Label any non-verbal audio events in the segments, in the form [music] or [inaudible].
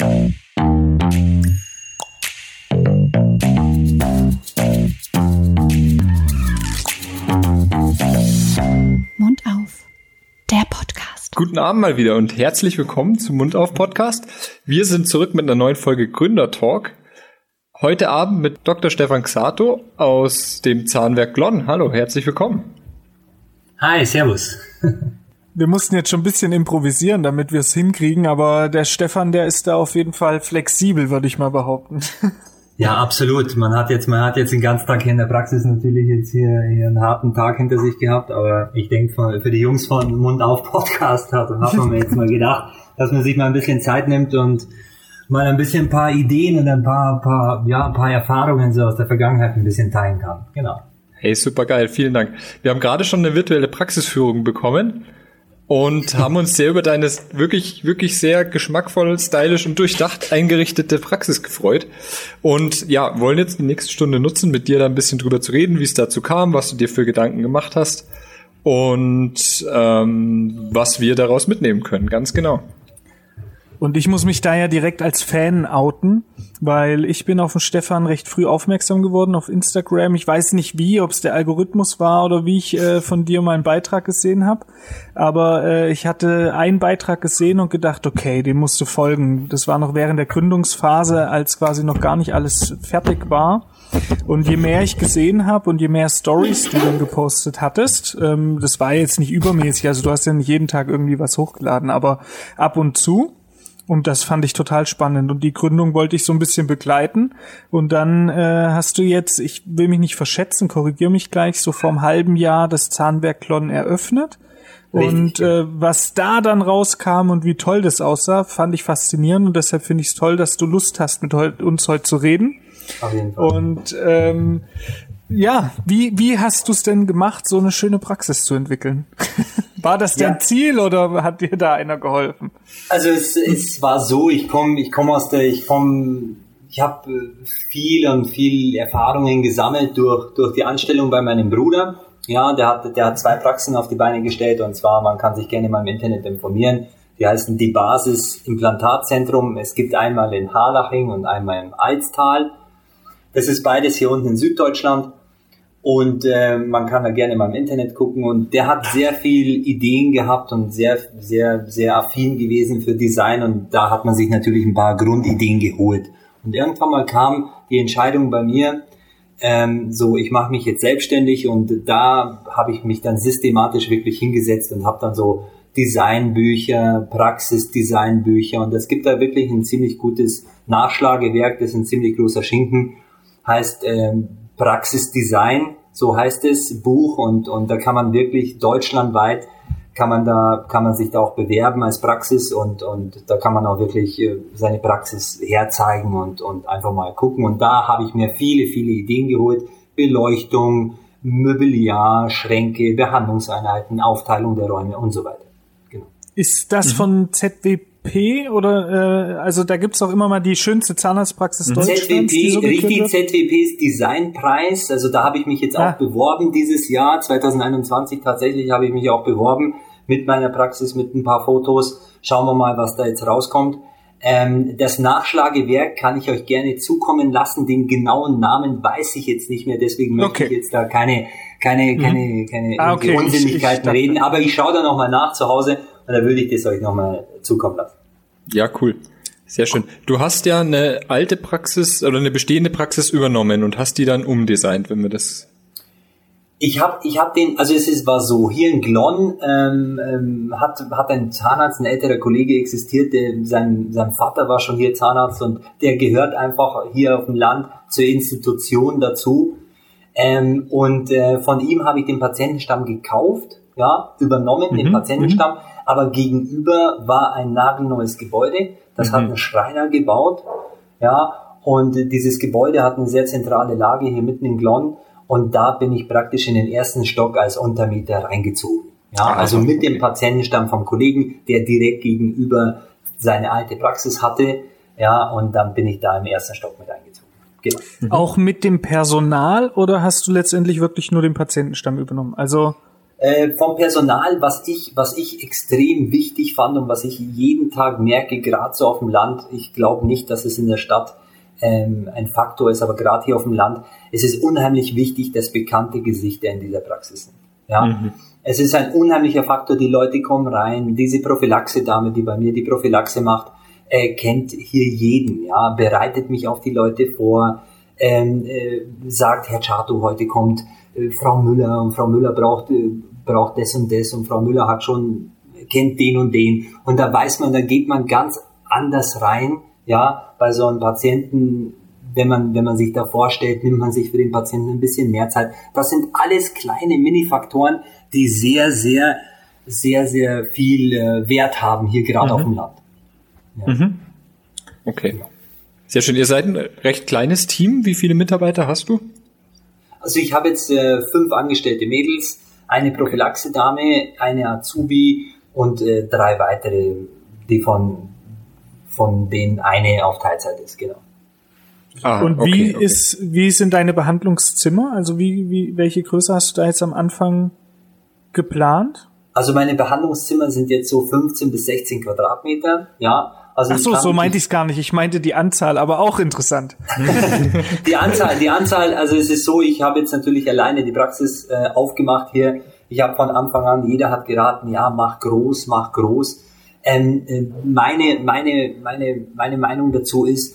Mund auf. Der Podcast. Guten Abend mal wieder und herzlich willkommen zum Mund auf Podcast. Wir sind zurück mit einer neuen Folge Gründer Talk. Heute Abend mit Dr. Stefan Xato aus dem Zahnwerk Glonn. Hallo, herzlich willkommen. Hi, servus. [laughs] Wir mussten jetzt schon ein bisschen improvisieren, damit wir es hinkriegen, aber der Stefan, der ist da auf jeden Fall flexibel, würde ich mal behaupten. [laughs] Ja, absolut. Man hat jetzt, man hat jetzt den ganzen Tag hier in der Praxis natürlich jetzt hier, hier einen harten Tag hinter sich gehabt, aber ich denke für die Jungs von Mund auf Podcast hat und hat man mir jetzt mal gedacht, dass man sich mal ein bisschen Zeit nimmt und mal ein bisschen ein paar Ideen und ein paar, paar, ja, ein paar Erfahrungen so aus der Vergangenheit ein bisschen teilen kann. Genau. Hey, super geil, vielen Dank. Wir haben gerade schon eine virtuelle Praxisführung bekommen und haben uns sehr über deine wirklich, wirklich sehr geschmackvoll, stylisch und durchdacht eingerichtete Praxis gefreut. Und ja, wollen jetzt die nächste Stunde nutzen, mit dir da ein bisschen drüber zu reden, wie es dazu kam, was du dir für Gedanken gemacht hast und ähm, was wir daraus mitnehmen können, ganz genau. Und ich muss mich da ja direkt als Fan outen, weil ich bin auf den Stefan recht früh aufmerksam geworden auf Instagram. Ich weiß nicht wie, ob es der Algorithmus war oder wie ich äh, von dir meinen Beitrag gesehen habe. Aber äh, ich hatte einen Beitrag gesehen und gedacht, okay, dem musst du folgen. Das war noch während der Gründungsphase, als quasi noch gar nicht alles fertig war. Und je mehr ich gesehen habe und je mehr Stories du dann gepostet hattest, ähm, das war jetzt nicht übermäßig, also du hast ja nicht jeden Tag irgendwie was hochgeladen, aber ab und zu und das fand ich total spannend. Und die Gründung wollte ich so ein bisschen begleiten. Und dann äh, hast du jetzt, ich will mich nicht verschätzen, korrigier mich gleich, so vor einem halben Jahr das Zahnwerk Klon eröffnet. Und äh, was da dann rauskam und wie toll das aussah, fand ich faszinierend. Und deshalb finde ich es toll, dass du Lust hast, mit uns heute zu reden. Auf jeden Fall. Und ähm, ja, wie, wie hast du es denn gemacht, so eine schöne Praxis zu entwickeln? [laughs] war das dein ja. Ziel oder hat dir da einer geholfen? Also es, es war so, ich komme ich komm aus der, ich komme, ich habe äh, viel und viel Erfahrungen gesammelt durch, durch die Anstellung bei meinem Bruder. Ja, der hat, der hat zwei Praxen auf die Beine gestellt und zwar, man kann sich gerne mal im Internet informieren. Die heißen die Basis Implantatzentrum. Es gibt einmal in Harlaching und einmal im Alztal. Das ist beides hier unten in Süddeutschland. Und äh, man kann da gerne mal im Internet gucken. Und der hat sehr viel Ideen gehabt und sehr, sehr, sehr affin gewesen für Design. Und da hat man sich natürlich ein paar Grundideen geholt. Und irgendwann mal kam die Entscheidung bei mir, ähm, so ich mache mich jetzt selbstständig und da habe ich mich dann systematisch wirklich hingesetzt und habe dann so Designbücher, Praxisdesignbücher und es gibt da wirklich ein ziemlich gutes Nachschlagewerk, das ist ein ziemlich großer Schinken, heißt ähm, Praxisdesign, so heißt es, Buch und, und da kann man wirklich deutschlandweit kann man da, kann man sich da auch bewerben als Praxis und, und da kann man auch wirklich äh, seine Praxis herzeigen und, und einfach mal gucken. Und da habe ich mir viele, viele Ideen geholt. Beleuchtung, Möbliar, Schränke, Behandlungseinheiten, Aufteilung der Räume und so weiter. Genau. Ist das mhm. von ZWP ZWP oder äh, also da gibt's auch immer mal die schönste Zahnarztpraxis mhm. Deutschlands. ZWP, so richtig, ZWPs Designpreis. Also da habe ich mich jetzt ah. auch beworben dieses Jahr, 2021 tatsächlich habe ich mich auch beworben mit meiner Praxis, mit ein paar Fotos. Schauen wir mal, was da jetzt rauskommt. Ähm, das Nachschlagewerk kann ich euch gerne zukommen lassen. Den genauen Namen weiß ich jetzt nicht mehr, deswegen möchte okay. ich jetzt da keine, keine, mhm. keine, keine ah, okay. Unsinnigkeiten ich, ich reden. Aber ich schaue da nochmal nach zu Hause und da würde ich das euch nochmal zukommen lassen. Ja, cool. Sehr schön. Du hast ja eine alte Praxis oder eine bestehende Praxis übernommen und hast die dann umdesignt, wenn wir das. Ich habe ich hab den, also es ist, war so, hier in Glonn ähm, ähm, hat, hat ein Zahnarzt, ein älterer Kollege existiert, der, sein, sein Vater war schon hier Zahnarzt und der gehört einfach hier auf dem Land zur Institution dazu. Ähm, und äh, von ihm habe ich den Patientenstamm gekauft, ja, übernommen, mhm. den Patientenstamm. Mhm aber gegenüber war ein nagelneues Gebäude. Das mhm. hat ein Schreiner gebaut, ja, und dieses Gebäude hat eine sehr zentrale Lage hier mitten in Glonn und da bin ich praktisch in den ersten Stock als Untermieter reingezogen. Ja, also mit dem Patientenstamm vom Kollegen, der direkt gegenüber seine alte Praxis hatte, ja, und dann bin ich da im ersten Stock mit eingezogen. Genau. Auch mit dem Personal oder hast du letztendlich wirklich nur den Patientenstamm übernommen? Also Äh, vom Personal, was ich, was ich extrem wichtig fand und was ich jeden Tag merke, gerade so auf dem Land, ich glaube nicht, dass es in der Stadt ähm, ein Faktor ist, aber gerade hier auf dem Land, es ist unheimlich wichtig, dass bekannte Gesichter in dieser Praxis sind. Ja. Mhm. Es ist ein unheimlicher Faktor, die Leute kommen rein, diese Prophylaxe-Dame, die bei mir die Prophylaxe macht, äh, kennt hier jeden, ja, bereitet mich auf die Leute vor, ähm, äh, sagt, Herr Chato, heute kommt Frau Müller und Frau Müller braucht, äh, braucht das und das und Frau Müller hat schon, kennt den und den. Und da weiß man, da geht man ganz anders rein, ja, bei so einem Patienten, wenn man, wenn man sich da vorstellt, nimmt man sich für den Patienten ein bisschen mehr Zeit. Das sind alles kleine Mini-Faktoren, die sehr, sehr, sehr, sehr viel äh, Wert haben hier gerade mhm. auf dem Land. Ja. Mhm. Okay. Sehr schön. Ihr seid ein recht kleines Team. Wie viele Mitarbeiter hast du? Also ich habe jetzt äh, fünf angestellte Mädels, eine Prophylaxe-Dame, eine Azubi und äh, drei weitere, die von, von denen eine auf Teilzeit ist, genau. Ah, und wie okay, okay. ist, wie sind deine Behandlungszimmer? Also wie, wie, welche Größe hast du da jetzt am Anfang geplant? Also meine Behandlungszimmer sind jetzt so 15 bis 16 Quadratmeter, ja. Also Ach so, so meinte ich es gar nicht. Ich meinte die Anzahl, aber auch interessant. [laughs] die Anzahl, die Anzahl, also es ist so, ich habe jetzt natürlich alleine die Praxis äh, aufgemacht hier. Ich habe von Anfang an, jeder hat geraten, ja, mach groß, mach groß. Ähm, äh, meine, meine, meine, meine Meinung dazu ist,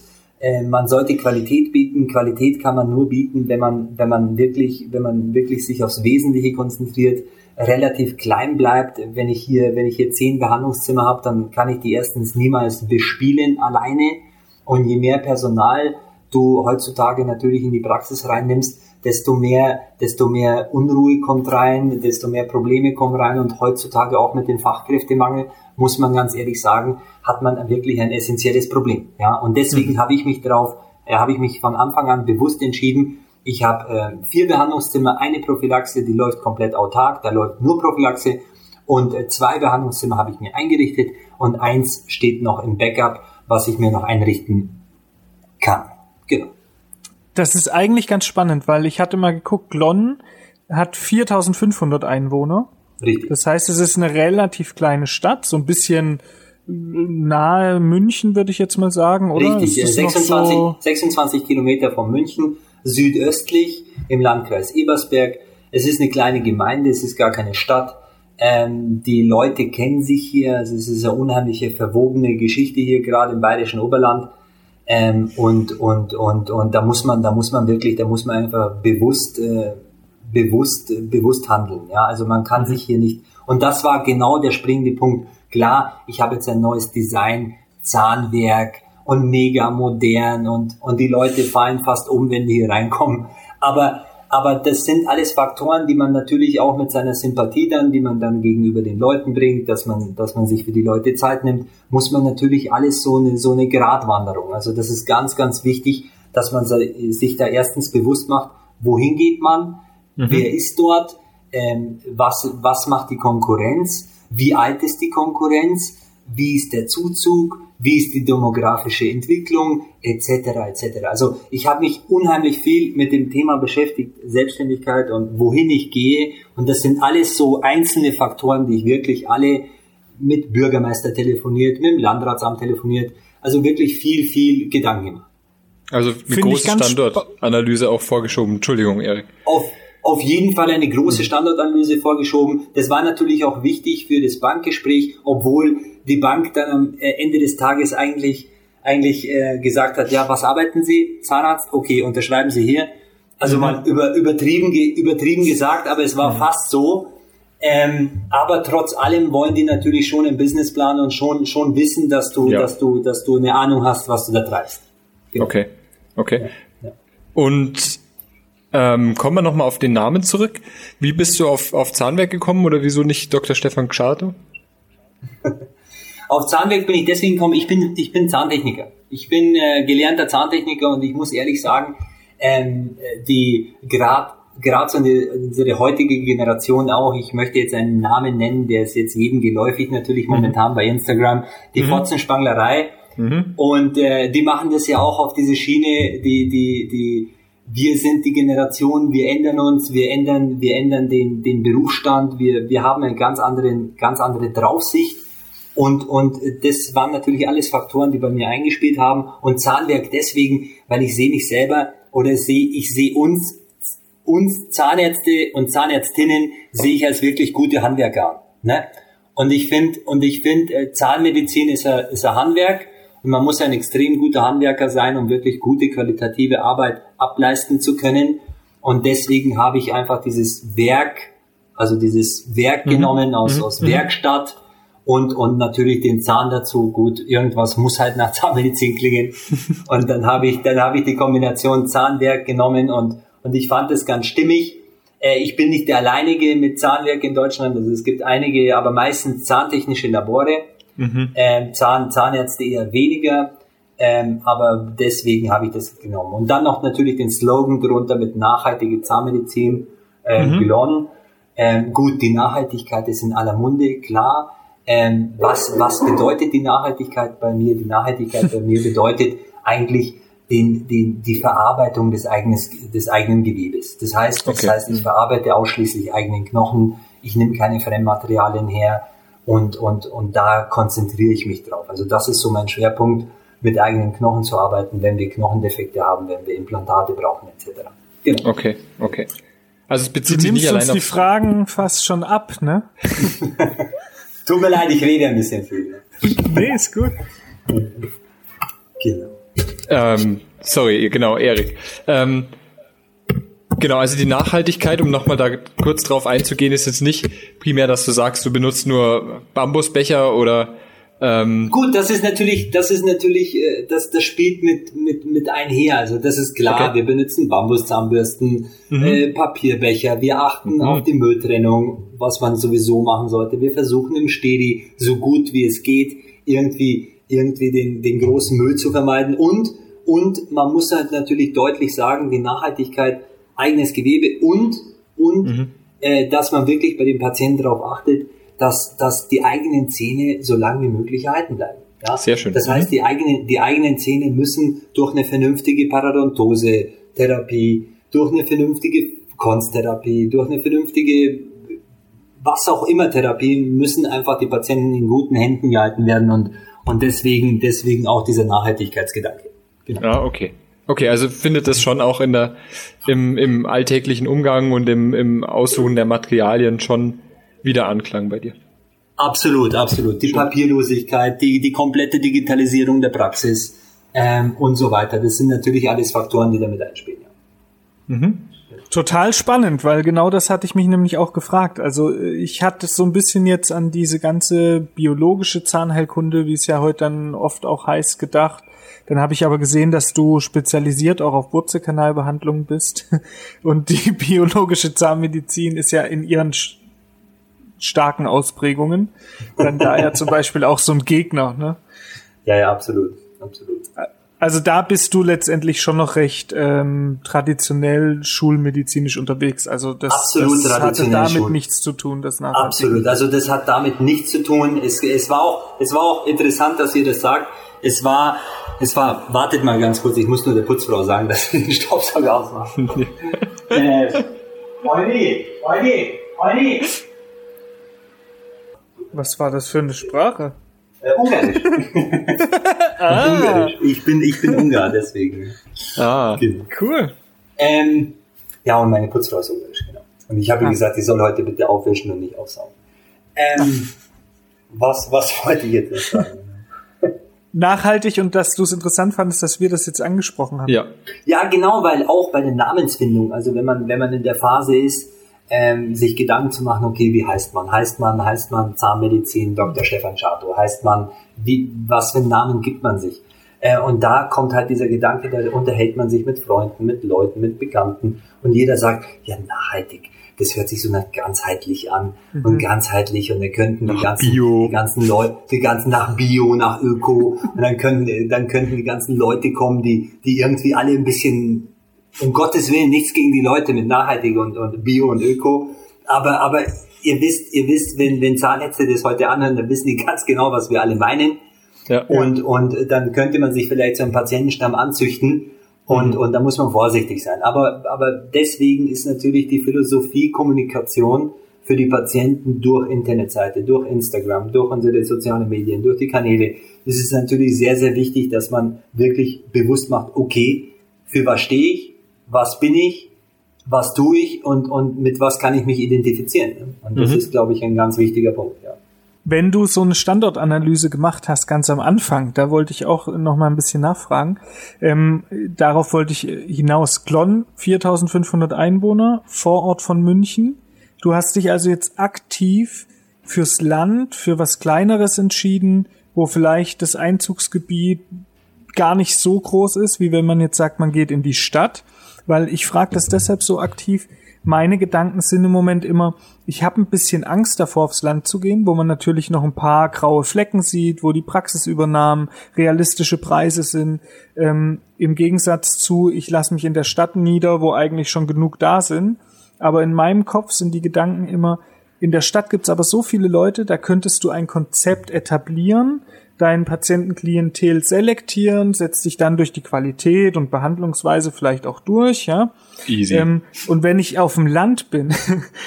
man sollte Qualität bieten. Qualität kann man nur bieten, wenn man, wenn man wirklich, wenn man wirklich sich aufs Wesentliche konzentriert relativ klein bleibt. Wenn ich hier, wenn ich hier zehn Behandlungszimmer habe, dann kann ich die erstens niemals bespielen alleine. Und je mehr Personal du heutzutage natürlich in die Praxis reinnimmst, desto mehr, desto mehr Unruhe kommt rein, desto mehr Probleme kommen rein und heutzutage auch mit dem Fachkräftemangel muss man ganz ehrlich sagen, hat man wirklich ein essentielles Problem. Ja, und deswegen mhm. habe ich mich darauf, äh, habe ich mich von Anfang an bewusst entschieden, ich habe äh, vier Behandlungszimmer, eine Prophylaxe, die läuft komplett autark, da läuft nur Prophylaxe und äh, zwei Behandlungszimmer habe ich mir eingerichtet und eins steht noch im Backup, was ich mir noch einrichten kann. Genau. Das ist eigentlich ganz spannend, weil ich hatte mal geguckt, Lon hat 4500 Einwohner. Richtig. Das heißt, es ist eine relativ kleine Stadt, so ein bisschen nahe München, würde ich jetzt mal sagen, oder? Richtig, 26, so 26 Kilometer von München südöstlich im Landkreis Ebersberg. Es ist eine kleine Gemeinde, es ist gar keine Stadt. Ähm, die Leute kennen sich hier, also es ist eine unheimliche verwogene Geschichte hier, gerade im bayerischen Oberland. Ähm, und, und, und, und da muss man, da muss man wirklich, da muss man einfach bewusst, äh, bewusst, bewusst handeln. Ja, also man kann sich hier nicht, und das war genau der springende Punkt. Klar, ich habe jetzt ein neues Design, Zahnwerk, und mega modern und, und die Leute fallen fast um, wenn die hier reinkommen. Aber, aber das sind alles Faktoren, die man natürlich auch mit seiner Sympathie dann, die man dann gegenüber den Leuten bringt, dass man, dass man sich für die Leute Zeit nimmt, muss man natürlich alles so eine, so eine Gratwanderung. Also das ist ganz, ganz wichtig, dass man sich da erstens bewusst macht, wohin geht man, mhm. wer ist dort, ähm, was, was macht die Konkurrenz, wie alt ist die Konkurrenz, wie ist der Zuzug, wie ist die demografische Entwicklung, etc. etc. Also ich habe mich unheimlich viel mit dem Thema beschäftigt, Selbstständigkeit und wohin ich gehe. Und das sind alles so einzelne Faktoren, die ich wirklich alle mit Bürgermeister telefoniert, mit dem Landratsamt telefoniert. Also wirklich viel, viel Gedanken gemacht. Also eine Find große Standortanalyse auch vorgeschoben. Entschuldigung, Erik. Auf, auf jeden Fall eine große Standortanalyse vorgeschoben. Das war natürlich auch wichtig für das Bankgespräch, obwohl die Bank dann am äh, Ende des Tages eigentlich eigentlich äh, gesagt hat, ja, was arbeiten Sie? Zahnarzt? Okay, unterschreiben Sie hier. Also mhm. mal über, übertrieben, übertrieben gesagt, aber es war mhm. fast so. Ähm, aber trotz allem wollen die natürlich schon einen Businessplan und schon, schon wissen, dass du, ja. dass du, dass du eine Ahnung hast, was du da treibst. Genau. Okay, okay. Ja. Und ähm, kommen wir nochmal auf den Namen zurück. Wie bist du auf, auf Zahnwerk gekommen oder wieso nicht Dr. Stefan Gschato? Auf Zahnwerk bin ich deswegen gekommen, ich bin, ich bin Zahntechniker. Ich bin äh, gelernter Zahntechniker und ich muss ehrlich sagen, ähm, die gerade gerade so eine, unsere heutige Generation auch, ich möchte jetzt einen Namen nennen, der ist jetzt jedem geläufig natürlich mhm. momentan bei Instagram, die mhm. Fotzenspanglerei. Mhm. Und äh, die machen das ja auch auf diese Schiene, die, die, die wir sind die Generation, wir ändern uns, wir ändern, wir ändern den, den Berufsstand, wir, wir haben eine ganz andere, ganz andere Draufsicht. Und, und das waren natürlich alles Faktoren, die bei mir eingespielt haben. Und Zahnwerk deswegen, weil ich sehe mich selber oder sehe, ich sehe uns, uns Zahnärzte und Zahnärztinnen sehe ich als wirklich gute Handwerker an. Ne? Und ich finde, und ich finde, äh, Zahnmedizin ist ein, ist ein Handwerk und man muss ein extrem guter Handwerker sein, um wirklich gute qualitative Arbeit ableisten zu können. Und deswegen habe ich einfach dieses Werk, also dieses Werk mhm. genommen aus, mhm. aus mhm. Werkstatt und, und natürlich den Zahn dazu. Gut, irgendwas muss halt nach Zahnmedizin klingen. [laughs] und dann habe ich, dann habe ich die Kombination Zahnwerk genommen und, und ich fand es ganz stimmig. Äh, ich bin nicht der alleinige mit Zahnwerk in Deutschland. Also es gibt einige, aber meistens zahntechnische Labore. Mhm. Ähm, Zahn, Zahnärzte eher weniger. Ähm, aber deswegen habe ich das genommen. Und dann noch natürlich den Slogan drunter mit nachhaltige Zahnmedizin äh, mhm. Billon. Ähm, gut, die Nachhaltigkeit ist in aller Munde, klar. Ähm, was, was bedeutet die Nachhaltigkeit bei mir? Die Nachhaltigkeit bei mir [laughs] bedeutet eigentlich den, den, die Verarbeitung des, eigenes, des eigenen Gewebes. Das heißt, das okay. heißt, ich verarbeite ausschließlich eigenen Knochen, ich nehme keine Fremdmaterialien her und, und, und da konzentriere ich mich drauf. Also das ist so mein Schwerpunkt, mit eigenen Knochen zu arbeiten, wenn wir Knochendefekte haben, wenn wir Implantate brauchen, etc. Genau. Okay, okay. Also es bezieht du sich nicht allein auf die Fragen fast schon ab, ne? [laughs] Tut mir leid, ich rede ein bisschen viel. nee, ist gut. Genau. Ähm, sorry, genau, Erik. Ähm, genau, also die Nachhaltigkeit, um nochmal da kurz drauf einzugehen, ist jetzt nicht primär, dass du sagst, du benutzt nur Bambusbecher oder ähm, Gut, das ist natürlich, das ist natürlich, äh, das, das spielt mit, mit, mit einher. Also das ist klar, okay. wir benutzen Bambuszahnbürsten, mhm. äh, Papierbecher, wir achten mhm. auf die Mülltrennung, was man sowieso machen sollte. Wir versuchen im Stedi so gut wie es geht, irgendwie, irgendwie den, den großen Müll zu vermeiden. Und, und man muss halt natürlich deutlich sagen, die Nachhaltigkeit, eigenes Gewebe und, und, mhm. äh, dass man wirklich bei den Patienten darauf achtet, dass, dass die eigenen Zähne so lange wie möglich erhalten bleiben. Ja? Sehr schön. Das heißt, die eigenen, die eigenen Zähne müssen durch eine vernünftige Parodontose-Therapie, durch eine vernünftige Konstherapie, durch eine vernünftige was auch immer Therapie, müssen einfach die Patienten in guten Händen gehalten werden und, und deswegen, deswegen auch dieser Nachhaltigkeitsgedanke. Genau. Ah, okay. Okay, also findet das schon auch in der, im, im alltäglichen Umgang und im, im Aussuchen der Materialien schon wieder Anklang bei dir. Absolut, absolut. Die Papierlosigkeit, die, die komplette Digitalisierung der Praxis ähm, und so weiter. Das sind natürlich alles Faktoren, die damit einspielen. Ja. Mhm. Total spannend, weil genau das hatte ich mich nämlich auch gefragt. Also äh, ich hatte so ein bisschen jetzt an diese ganze biologische Zahnheilkunde, wie es ja heute dann oft auch heißt, gedacht. Dann habe ich aber gesehen, dass du spezialisiert auch auf Wurzelkanalbehandlungen bist. [laughs] Und die [laughs] biologische Zahnmedizin ist ja in ihren starken Ausprägungen, dann da ja zum Beispiel auch so ein Gegner, ne? Ja, ja, absolut, absolut. Also da bist du letztendlich schon noch recht ähm, traditionell schulmedizinisch unterwegs. Also das, Absolut das hatte damit Schul nichts zu tun, das nachher. Absolut. Also das hat damit nichts zu tun. Es, es war auch, es war auch interessant, dass ihr das sagt. Es war, es war. Wartet mal ganz kurz. Ich muss nur der Putzfrau sagen, [laughs] dass sie den Staubsauger ausmacht. [laughs] äh, Olli, Olli, Olli. Was war das für eine Sprache? Äh, Ungarisch. [laughs] ah. Ungarisch. Ich bin, ich bin Ungar, deswegen. Ah, genau. cool. Ähm, ja, und meine Putzfrau ist Ungarisch, genau. Und ich habe ah. gesagt, die soll heute bitte aufwischen und nicht aufsaugen. Ähm, was, was wollte ich jetzt sagen? Nachhaltig und dass du es interessant fandest, dass wir das jetzt angesprochen haben. Ja. Ja, genau, weil auch bei der Namensfindung, also wenn man, wenn man in der Phase ist, ähm, sich Gedanken zu machen, okay, wie heißt man? Heißt man, heißt man Zahnmedizin Dr. Stefan Schato? Heißt man, wie, was für einen Namen gibt man sich? Äh, und da kommt halt dieser Gedanke, da unterhält man sich mit Freunden, mit Leuten, mit Bekannten und jeder sagt, ja, nachhaltig. Das hört sich so nach ganzheitlich an mhm. und ganzheitlich und dann könnten die ganzen, die ganzen Leute, die ganzen nach Bio, nach Öko und dann könnten, dann könnten die ganzen Leute kommen, die, die irgendwie alle ein bisschen um Gottes Willen nichts gegen die Leute mit nachhaltig und, und Bio und Öko. Aber, aber ihr wisst, ihr wisst, wenn, wenn Zahnärzte das heute anhören, dann wissen die ganz genau, was wir alle meinen. Ja, und, und dann könnte man sich vielleicht so einen Patientenstamm anzüchten Und, mhm. und da muss man vorsichtig sein. Aber, aber deswegen ist natürlich die Philosophie Kommunikation für die Patienten durch Internetseite, durch Instagram, durch unsere sozialen Medien, durch die Kanäle. Es ist natürlich sehr, sehr wichtig, dass man wirklich bewusst macht, okay, für was stehe ich, was bin ich, was tue ich und, und mit was kann ich mich identifizieren. Und das mhm. ist, glaube ich, ein ganz wichtiger Punkt. Ja. Wenn du so eine Standortanalyse gemacht hast, ganz am Anfang, da wollte ich auch noch mal ein bisschen nachfragen. Ähm, darauf wollte ich hinaus. Glonn, 4500 Einwohner, Vorort von München. Du hast dich also jetzt aktiv fürs Land, für was Kleineres entschieden, wo vielleicht das Einzugsgebiet gar nicht so groß ist, wie wenn man jetzt sagt, man geht in die Stadt. Weil ich frage das deshalb so aktiv, meine Gedanken sind im Moment immer, ich habe ein bisschen Angst davor, aufs Land zu gehen, wo man natürlich noch ein paar graue Flecken sieht, wo die Praxisübernahmen realistische Preise sind. Ähm, Im Gegensatz zu, ich lasse mich in der Stadt nieder, wo eigentlich schon genug da sind. Aber in meinem Kopf sind die Gedanken immer, in der Stadt gibt's aber so viele Leute, da könntest du ein Konzept etablieren, dein Patientenklientel selektieren, setzt dich dann durch die Qualität und Behandlungsweise vielleicht auch durch, ja. Easy. Ähm, und wenn ich auf dem Land bin,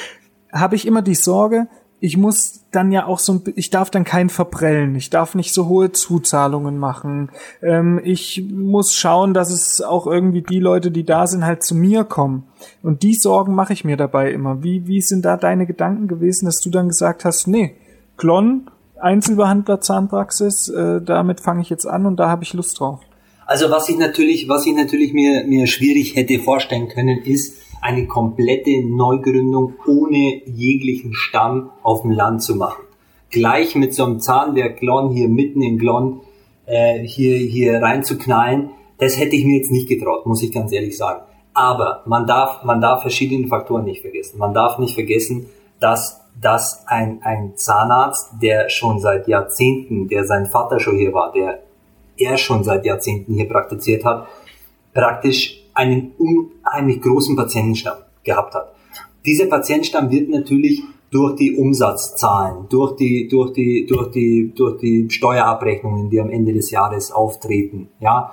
[laughs] habe ich immer die Sorge, ich muss dann ja auch so ein, ich darf dann keinen verprellen, ich darf nicht so hohe Zuzahlungen machen. Ähm, ich muss schauen, dass es auch irgendwie die Leute, die da sind, halt zu mir kommen. Und die Sorgen mache ich mir dabei immer. Wie, wie sind da deine Gedanken gewesen, dass du dann gesagt hast, nee, Klon, Einzelbehandler Zahnpraxis, äh, damit fange ich jetzt an und da habe ich Lust drauf. Also was ich natürlich, was ich natürlich mir, mir schwierig hätte vorstellen können, ist eine komplette Neugründung ohne jeglichen Stamm auf dem Land zu machen. Gleich mit so einem Zahnwerk Glon hier mitten in Glon äh, hier, hier reinzuknallen, das hätte ich mir jetzt nicht getraut, muss ich ganz ehrlich sagen. Aber man darf, man darf verschiedene Faktoren nicht vergessen. Man darf nicht vergessen, dass dass ein, ein Zahnarzt, der schon seit Jahrzehnten, der sein Vater schon hier war, der er schon seit Jahrzehnten hier praktiziert hat, praktisch einen unheimlich großen Patientenstamm gehabt hat. Dieser Patientenstamm wird natürlich durch die Umsatzzahlen, durch die, durch die, durch die, durch die Steuerabrechnungen, die am Ende des Jahres auftreten, ja,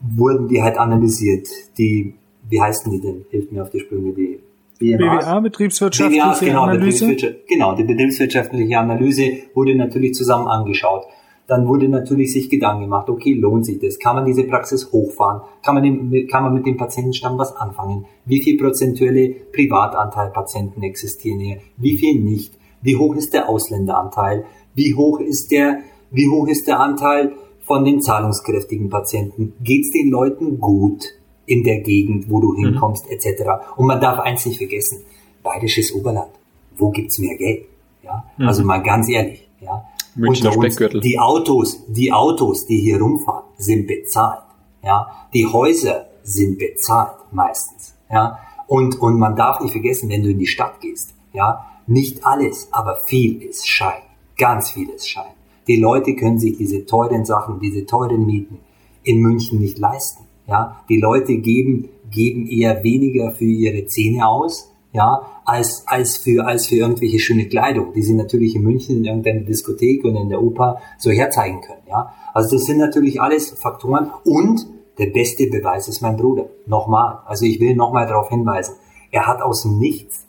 wurden die halt analysiert. Die, wie heißen die denn? Hilft mir auf die Sprünge, die BWA, betriebswirtschaftliche BWA, genau, Analyse. Betriebswirtschaft, genau, die betriebswirtschaftliche Analyse wurde natürlich zusammen angeschaut. Dann wurde natürlich sich Gedanken gemacht, okay, lohnt sich das? Kann man diese Praxis hochfahren? Kann man, den, kann man mit dem Patientenstamm was anfangen? Wie viel prozentuelle Privatanteil Patienten existieren hier? Wie viel nicht? Wie hoch ist der Ausländeranteil? Wie hoch ist der, wie hoch ist der Anteil von den zahlungskräftigen Patienten? Geht's den Leuten gut? in der Gegend, wo du mhm. hinkommst, mhm. etc. Und man darf eins nicht vergessen, Bayerisches Oberland, wo gibt's mehr Geld? Ja? Mhm. Also mal ganz ehrlich, ja. Münchner Speckgürtel. Die Autos, die Autos, die hier rumfahren, sind bezahlt. Ja, die Häuser sind bezahlt meistens. Ja, und und man darf nicht vergessen, wenn du in die Stadt gehst, ja, nicht alles, aber viel ist Schein, ganz viel ist Schein. Die Leute können sich diese teuren Sachen, diese teuren Mieten in München nicht leisten. Ja, die Leute geben, geben eher weniger für ihre Zähne aus, ja, als, als für, als für irgendwelche schöne Kleidung, die sie natürlich in München in irgendeiner Diskothek und in der Oper so herzeigen können, ja. Also das sind natürlich alles Faktoren und der beste Beweis ist mein Bruder. Nochmal. Also ich will nochmal darauf hinweisen. Er hat aus dem Nichts,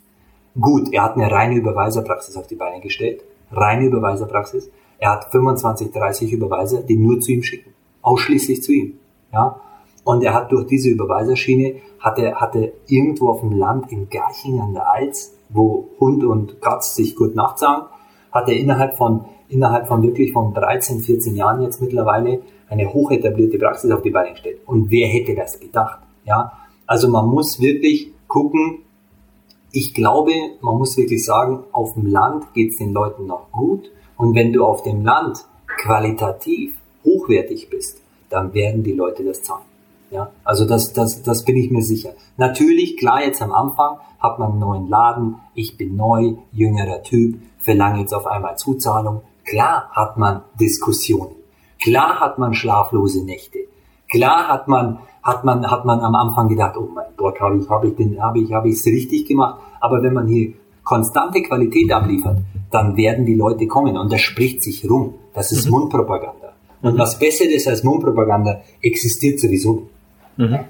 gut, er hat eine reine Überweiserpraxis auf die Beine gestellt. Reine Überweiserpraxis. Er hat 25, 30 Überweiser, die nur zu ihm schicken. Ausschließlich zu ihm. Ja. Und er hat durch diese Überweiserschiene, hat er, hat er irgendwo auf dem Land in Garching an der Alz, wo Hund und Katz sich gut Nacht sagen, hat er innerhalb von, innerhalb von wirklich von 13, 14 Jahren jetzt mittlerweile eine hochetablierte Praxis auf die Beine gestellt. Und wer hätte das gedacht? Ja, also man muss wirklich gucken, ich glaube, man muss wirklich sagen, auf dem Land geht es den Leuten noch gut. Und wenn du auf dem Land qualitativ hochwertig bist, dann werden die Leute das zahlen. Ja, also das, das, das bin ich mir sicher. Natürlich, klar, jetzt am Anfang hat man einen neuen Laden, ich bin neu, jüngerer Typ, verlange jetzt auf einmal Zuzahlung. Klar hat man Diskussionen. Klar hat man schlaflose Nächte. Klar hat man, hat man, hat man am Anfang gedacht, oh mein Gott, habe ich, habe ich den, habe ich, habe ich es richtig gemacht. Aber wenn man hier konstante Qualität abliefert, dann werden die Leute kommen und das spricht sich rum. Das ist mhm. Mundpropaganda. Und was Besseres als Mundpropaganda existiert sowieso. Mhm.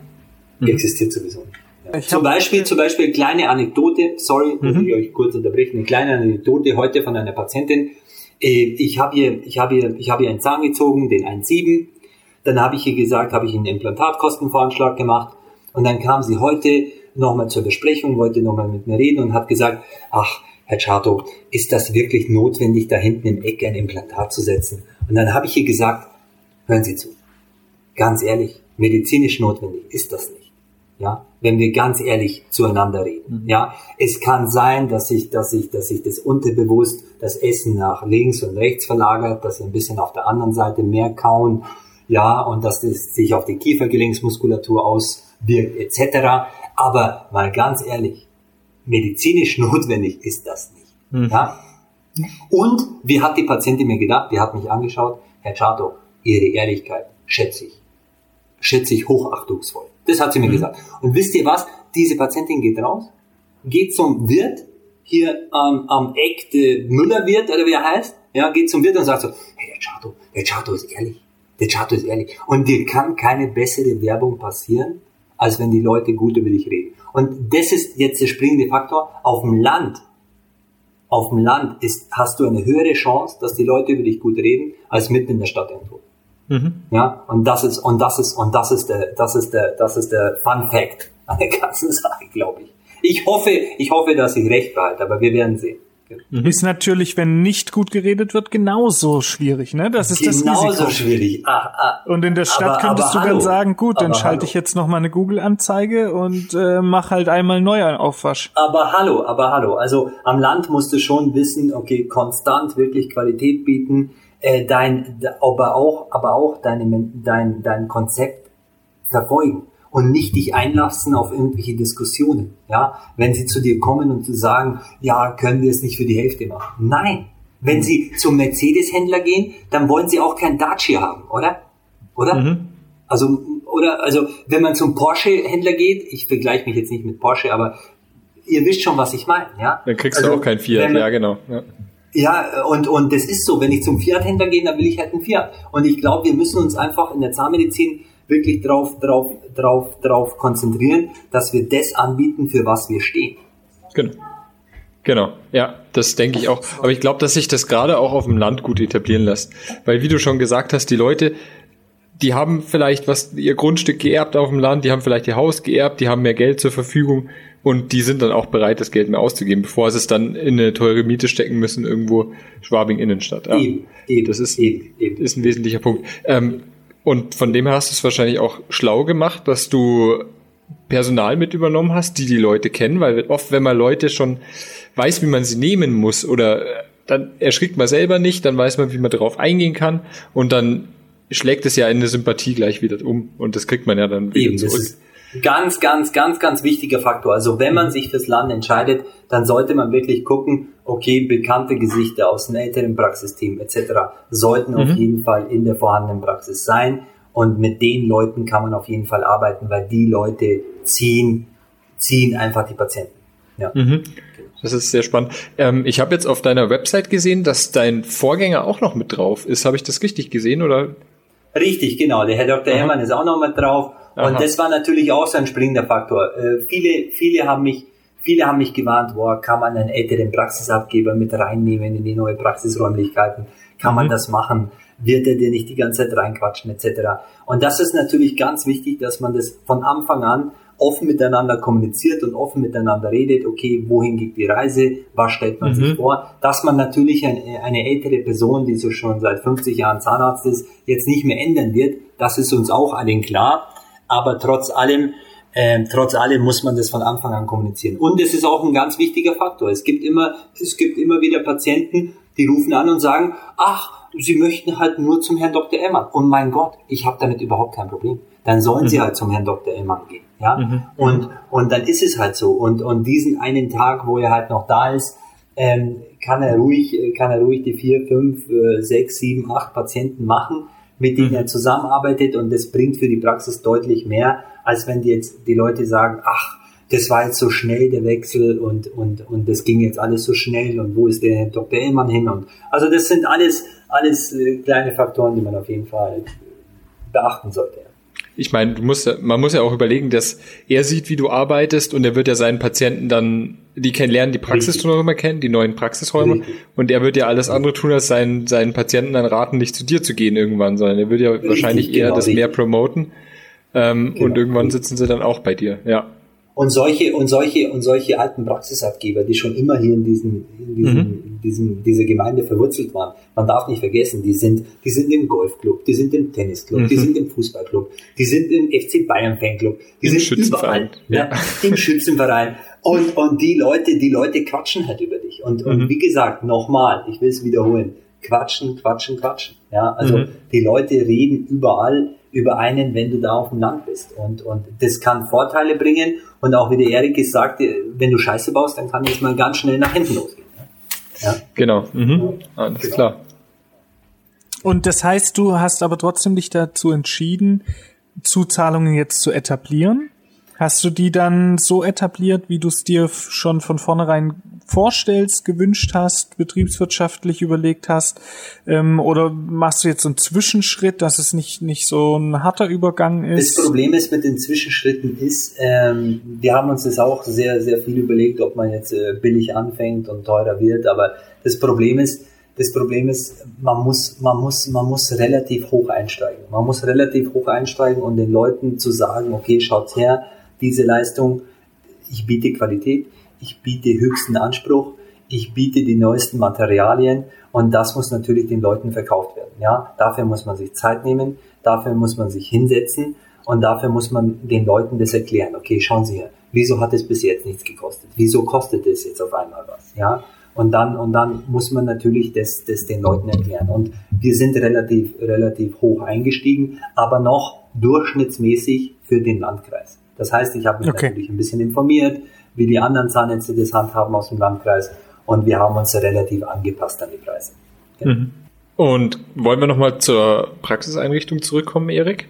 Mhm. Existiert sowieso nicht. Ja. Zum Beispiel, zum Beispiel kleine Anekdote, sorry, muss mhm. ich euch kurz unterbrechen, eine kleine Anekdote heute von einer Patientin. Äh, ich habe ihr, ich habe ihr, ich habe ihr einen Zahn gezogen, den 1,7. Dann habe ich ihr gesagt, habe ich einen Implantatkostenvoranschlag gemacht. Und dann kam sie heute nochmal zur Besprechung, wollte nochmal mit mir reden und hat gesagt, ach, Herr Chato, ist das wirklich notwendig, da hinten im Eck ein Implantat zu setzen? Und dann habe ich ihr gesagt, hören Sie zu, ganz ehrlich, medizinisch notwendig ist das nicht. Ja, wenn wir ganz ehrlich zueinander reden. Mhm. Ja, es kann sein, dass sich, dass sich, dass sich das unterbewusst das Essen nach links und rechts verlagert, dass sie ein bisschen auf der anderen Seite mehr kauen, ja, und dass das sich auf die Kiefergelenksmuskulatur auswirkt, etc. Aber mal ganz ehrlich, medizinisch [laughs] notwendig ist das nicht. Mhm. Ja? Und wie hat die Patientin mir gedacht? Die hat mich angeschaut, Herr Chato, Ihre Ehrlichkeit schätze ich. Schätze ich hochachtungsvoll. Das hat sie mir mhm. gesagt. Und wisst ihr was? Diese Patientin geht raus, geht zum Wirt, hier ähm, am Eck der Müllerwirt oder wie er heißt, ja, geht zum Wirt und sagt so, hey, der Chato, der Chato ist ehrlich. Der Chato ist ehrlich. Und dir kann keine bessere Werbung passieren, als wenn die Leute gut über dich reden. Und das ist jetzt der springende Faktor. Auf dem Land, auf dem Land ist, hast du eine höhere Chance, dass die Leute über dich gut reden, als mitten in der Stadt irgendwo. Mhm. Ja, und das ist, und das ist, und das ist der, das ist der, das ist der Fun Fact an der ganzen [laughs] Sache, glaube ich. Ich hoffe, ich hoffe, dass ich recht behalte, aber wir werden sehen. Mhm. Ist natürlich, wenn nicht gut geredet wird, genauso schwierig, ne? Das ist genauso das Genauso schwierig. Ah, ah. Und in der Stadt aber, könntest aber du hallo. dann sagen, gut, dann schalte hallo. ich jetzt noch mal eine Google-Anzeige und äh, mach halt einmal neu einen Aufwasch. Aber hallo, aber hallo. Also am Land musst du schon wissen, okay, konstant wirklich Qualität bieten, äh, dein, aber auch, aber auch deine, dein, dein Konzept verfolgen und nicht dich einlassen auf irgendwelche Diskussionen. Ja, wenn sie zu dir kommen und sagen, ja, können wir es nicht für die Hälfte machen? Nein. Wenn sie zum Mercedes-Händler gehen, dann wollen sie auch kein Dacia haben, oder? Oder? Mhm. Also, oder, also, wenn man zum Porsche-Händler geht, ich vergleiche mich jetzt nicht mit Porsche, aber ihr wisst schon, was ich meine, ja? Dann kriegst also, du auch kein Fiat, man, ja, genau. Ja. Ja, und, und das ist so, wenn ich zum Fiat-Händler gehe, dann will ich halt einen Fiat. Und ich glaube, wir müssen uns einfach in der Zahnmedizin wirklich drauf, drauf, drauf, drauf konzentrieren, dass wir das anbieten, für was wir stehen. Genau. Genau, ja, das denke ich auch. Aber ich glaube, dass sich das gerade auch auf dem Land gut etablieren lässt. Weil, wie du schon gesagt hast, die Leute, die haben vielleicht was, ihr Grundstück geerbt auf dem Land, die haben vielleicht ihr Haus geerbt, die haben mehr Geld zur Verfügung und die sind dann auch bereit, das Geld mehr auszugeben, bevor sie es dann in eine teure Miete stecken müssen, irgendwo Schwabing Innenstadt. Ja. Eben, eben, das ist, eben, ist ein wesentlicher Punkt. Ähm, und von dem her hast du es wahrscheinlich auch schlau gemacht, dass du Personal mit übernommen hast, die die Leute kennen, weil oft, wenn man Leute schon weiß, wie man sie nehmen muss oder dann erschrickt man selber nicht, dann weiß man, wie man darauf eingehen kann und dann schlägt es ja in eine Sympathie gleich wieder um und das kriegt man ja dann wieder Eben, zurück. Ganz, ganz, ganz, ganz wichtiger Faktor. Also wenn man sich fürs Land entscheidet, dann sollte man wirklich gucken, okay, bekannte Gesichter aus einem älteren Praxisteam etc. sollten mhm. auf jeden Fall in der vorhandenen Praxis sein. Und mit den Leuten kann man auf jeden Fall arbeiten, weil die Leute ziehen, ziehen einfach die Patienten. Ja. Mhm. Das ist sehr spannend. Ähm, ich habe jetzt auf deiner Website gesehen, dass dein Vorgänger auch noch mit drauf ist. Habe ich das richtig gesehen oder? Richtig, genau. Der Herr Dr. Aha. Herrmann ist auch noch mit drauf. Aha. Und das war natürlich auch so ein springender Faktor. Äh, viele, viele haben mich, viele haben mich gewarnt, boah, kann man einen älteren Praxisabgeber mit reinnehmen in die neue Praxisräumlichkeiten? Kann mhm. man das machen? Wird er dir nicht die ganze Zeit reinquatschen, etc. Und das ist natürlich ganz wichtig, dass man das von Anfang an offen miteinander kommuniziert und offen miteinander redet, okay, wohin geht die Reise, was stellt man mhm. sich vor, dass man natürlich eine, eine ältere Person, die so schon seit 50 Jahren Zahnarzt ist, jetzt nicht mehr ändern wird, das ist uns auch allen klar aber trotz allem, ähm, trotz allem muss man das von Anfang an kommunizieren. Und es ist auch ein ganz wichtiger Faktor. Es gibt immer, es gibt immer wieder Patienten, die rufen an und sagen, ach, sie möchten halt nur zum Herrn Dr. Emmert. Und mein Gott, ich habe damit überhaupt kein Problem. Dann sollen mhm. sie halt zum Herrn Dr. Emmert gehen. Ja? Mhm. Und, und dann ist es halt so. Und, und diesen einen Tag, wo er halt noch da ist, ähm, kann er ruhig, kann er ruhig die vier, fünf, äh, sechs, sieben, acht Patienten machen mit denen er mhm. zusammenarbeitet und das bringt für die Praxis deutlich mehr, als wenn die jetzt die Leute sagen, ach, das war jetzt so schnell der Wechsel und, und, und das ging jetzt alles so schnell und wo ist der Dr. Ellmann hin und also das sind alles, alles äh, kleine Faktoren, die man auf jeden Fall beachten sollte. Ich meine, du musst, man muss ja auch überlegen, dass er sieht, wie du arbeitest und er wird ja seinen Patienten dann, die kennenlernen, die Praxis noch immer kennen, die neuen Praxisräume. Und er wird ja alles andere tun, als seinen, seinen Patienten dann raten, nicht zu dir zu gehen irgendwann, sondern er wird ja wahrscheinlich eher genau, das mehr promoten. Ähm, genau. und irgendwann sitzen sie dann auch bei dir, ja. Und solche, und solche, und solche alten Praxisartgeber, die schon immer hier in diesen, in diesen, mhm. in diesen, diese Gemeinde verwurzelt waren, man darf nicht vergessen, die sind, die sind im Golfclub, die sind im Tennisclub, mhm. die sind im Fußballclub, die sind im FC Bayern Fanclub, die Im sind überall, ja. ja. im Schützenverein. Und, und die Leute, die Leute quatschen halt über dich. Und, und mhm. wie gesagt, nochmal, ich will es wiederholen, quatschen, quatschen, quatschen. Ja, also mhm. die Leute reden überall über einen, wenn du da auf dem Land bist. Und, und das kann Vorteile bringen. Und auch wie der Erik gesagt, wenn du Scheiße baust, dann kann das mal ganz schnell nach hinten losgehen. Ja. Genau. Mhm. Alles genau. klar. Und das heißt, du hast aber trotzdem dich dazu entschieden, Zuzahlungen jetzt zu etablieren? Hast du die dann so etabliert, wie du es dir schon von vornherein vorstellst, gewünscht hast, betriebswirtschaftlich überlegt hast? Ähm, oder machst du jetzt so einen Zwischenschritt, dass es nicht, nicht so ein harter Übergang ist? Das Problem ist mit den Zwischenschritten ist, ähm, wir haben uns das auch sehr, sehr viel überlegt, ob man jetzt äh, billig anfängt und teurer wird. Aber das Problem ist, das Problem ist, man muss, man muss, man muss relativ hoch einsteigen. Man muss relativ hoch einsteigen und den Leuten zu sagen, okay, schaut her, diese Leistung. Ich biete Qualität, ich biete höchsten Anspruch, ich biete die neuesten Materialien und das muss natürlich den Leuten verkauft werden. Ja, dafür muss man sich Zeit nehmen, dafür muss man sich hinsetzen und dafür muss man den Leuten das erklären. Okay, schauen Sie her, wieso hat es bis jetzt nichts gekostet? Wieso kostet es jetzt auf einmal was? Ja, und dann, und dann muss man natürlich das, das den Leuten erklären. Und wir sind relativ, relativ hoch eingestiegen, aber noch durchschnittsmäßig für den Landkreis. Das heißt, ich habe mich okay. natürlich ein bisschen informiert, wie die anderen Zahnärzte das handhaben aus dem Landkreis und wir haben uns relativ angepasst an die Preise. Genau. Mhm. Und wollen wir nochmal zur Praxiseinrichtung zurückkommen, Erik?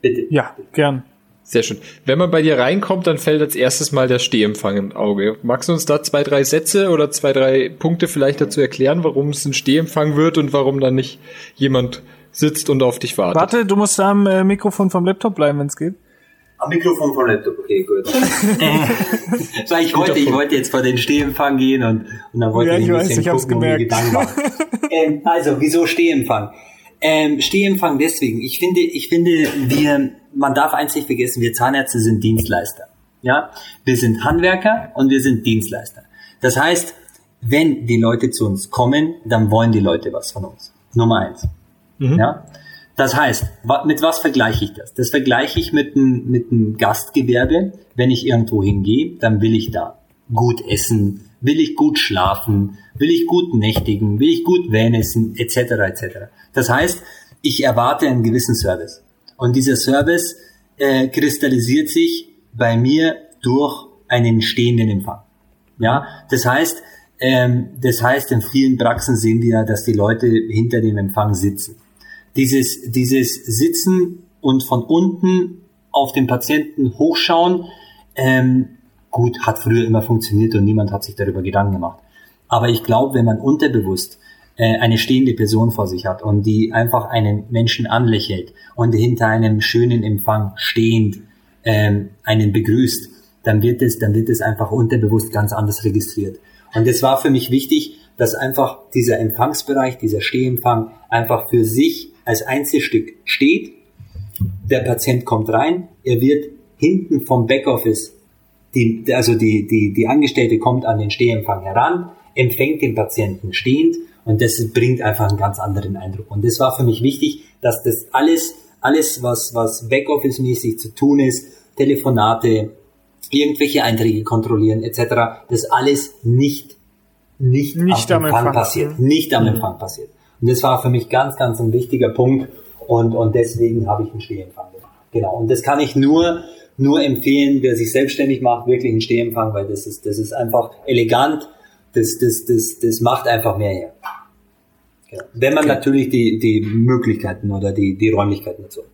Bitte. Ja, gern. Sehr schön. Wenn man bei dir reinkommt, dann fällt als erstes mal der Stehempfang im Auge. Magst du uns da zwei, drei Sätze oder zwei, drei Punkte vielleicht dazu erklären, warum es ein Stehempfang wird und warum dann nicht jemand sitzt und auf dich wartet? Warte, du musst am äh, Mikrofon vom Laptop bleiben, wenn es geht. Am Mikrofon von Laptop, okay, gut. [laughs] äh, ich wollte, ich wollte jetzt vor den Stehempfang gehen und, und dann wollte ja, ich, ich ein bisschen weiß, gucken, ich hab's gemerkt. machen. [laughs] ähm, also, wieso Stehempfang? Ähm, Stehempfang deswegen. Ich finde, ich finde, wir, man darf eins nicht vergessen, wir Zahnärzte sind Dienstleister. Ja, wir sind Handwerker und wir sind Dienstleister. Das heißt, wenn die Leute zu uns kommen, dann wollen die Leute was von uns. Nummer eins. Mhm. Ja. Das heißt, mit was vergleiche ich das? Das vergleiche ich mit einem, mit Gastgewerbe. Wenn ich irgendwo hingehe, dann will ich da gut essen, will ich gut schlafen, will ich gut nächtigen, will ich gut wellnessen, etc. etc. Das heißt, ich erwarte einen gewissen Service. Und dieser Service äh, kristallisiert sich bei mir durch einen stehenden Empfang. Ja, das heißt, ähm, das heißt, in vielen Praxen sehen wir, dass die Leute hinter dem Empfang sitzen dieses, dieses Sitzen und von unten auf den Patienten hochschauen, ähm, gut, hat früher immer funktioniert und niemand hat sich darüber Gedanken gemacht. Aber ich glaube, wenn man unterbewusst äh, eine stehende Person vor sich hat und die einfach einen Menschen anlächelt und hinter einem schönen Empfang stehend ähm, einen begrüßt, dann wird es, dann wird es einfach unterbewusst ganz anders registriert. Und es war für mich wichtig, dass einfach dieser Empfangsbereich, dieser Stehempfang einfach für sich als Einzelstück steht. Der Patient kommt rein, er wird hinten vom Backoffice, die, also die, die, die Angestellte kommt an den Stehempfang heran, empfängt den Patienten stehend und das bringt einfach einen ganz anderen Eindruck. Und das war für mich wichtig, dass das alles, alles was, was Backoffice-mäßig zu tun ist, Telefonate, irgendwelche Einträge kontrollieren etc., das alles nicht, nicht, nicht am, Empfang, Empfang passiert. Nicht am Empfang passiert. Und das war für mich ganz, ganz ein wichtiger Punkt und, und deswegen habe ich einen Stehempfang gemacht. Genau. Und das kann ich nur, nur empfehlen, wer sich selbstständig macht, wirklich einen Stehempfang, weil das ist, das ist einfach elegant, das, das, das, das macht einfach mehr her. Genau. Wenn man okay. natürlich die, die Möglichkeiten oder die, die Räumlichkeiten dazu hat.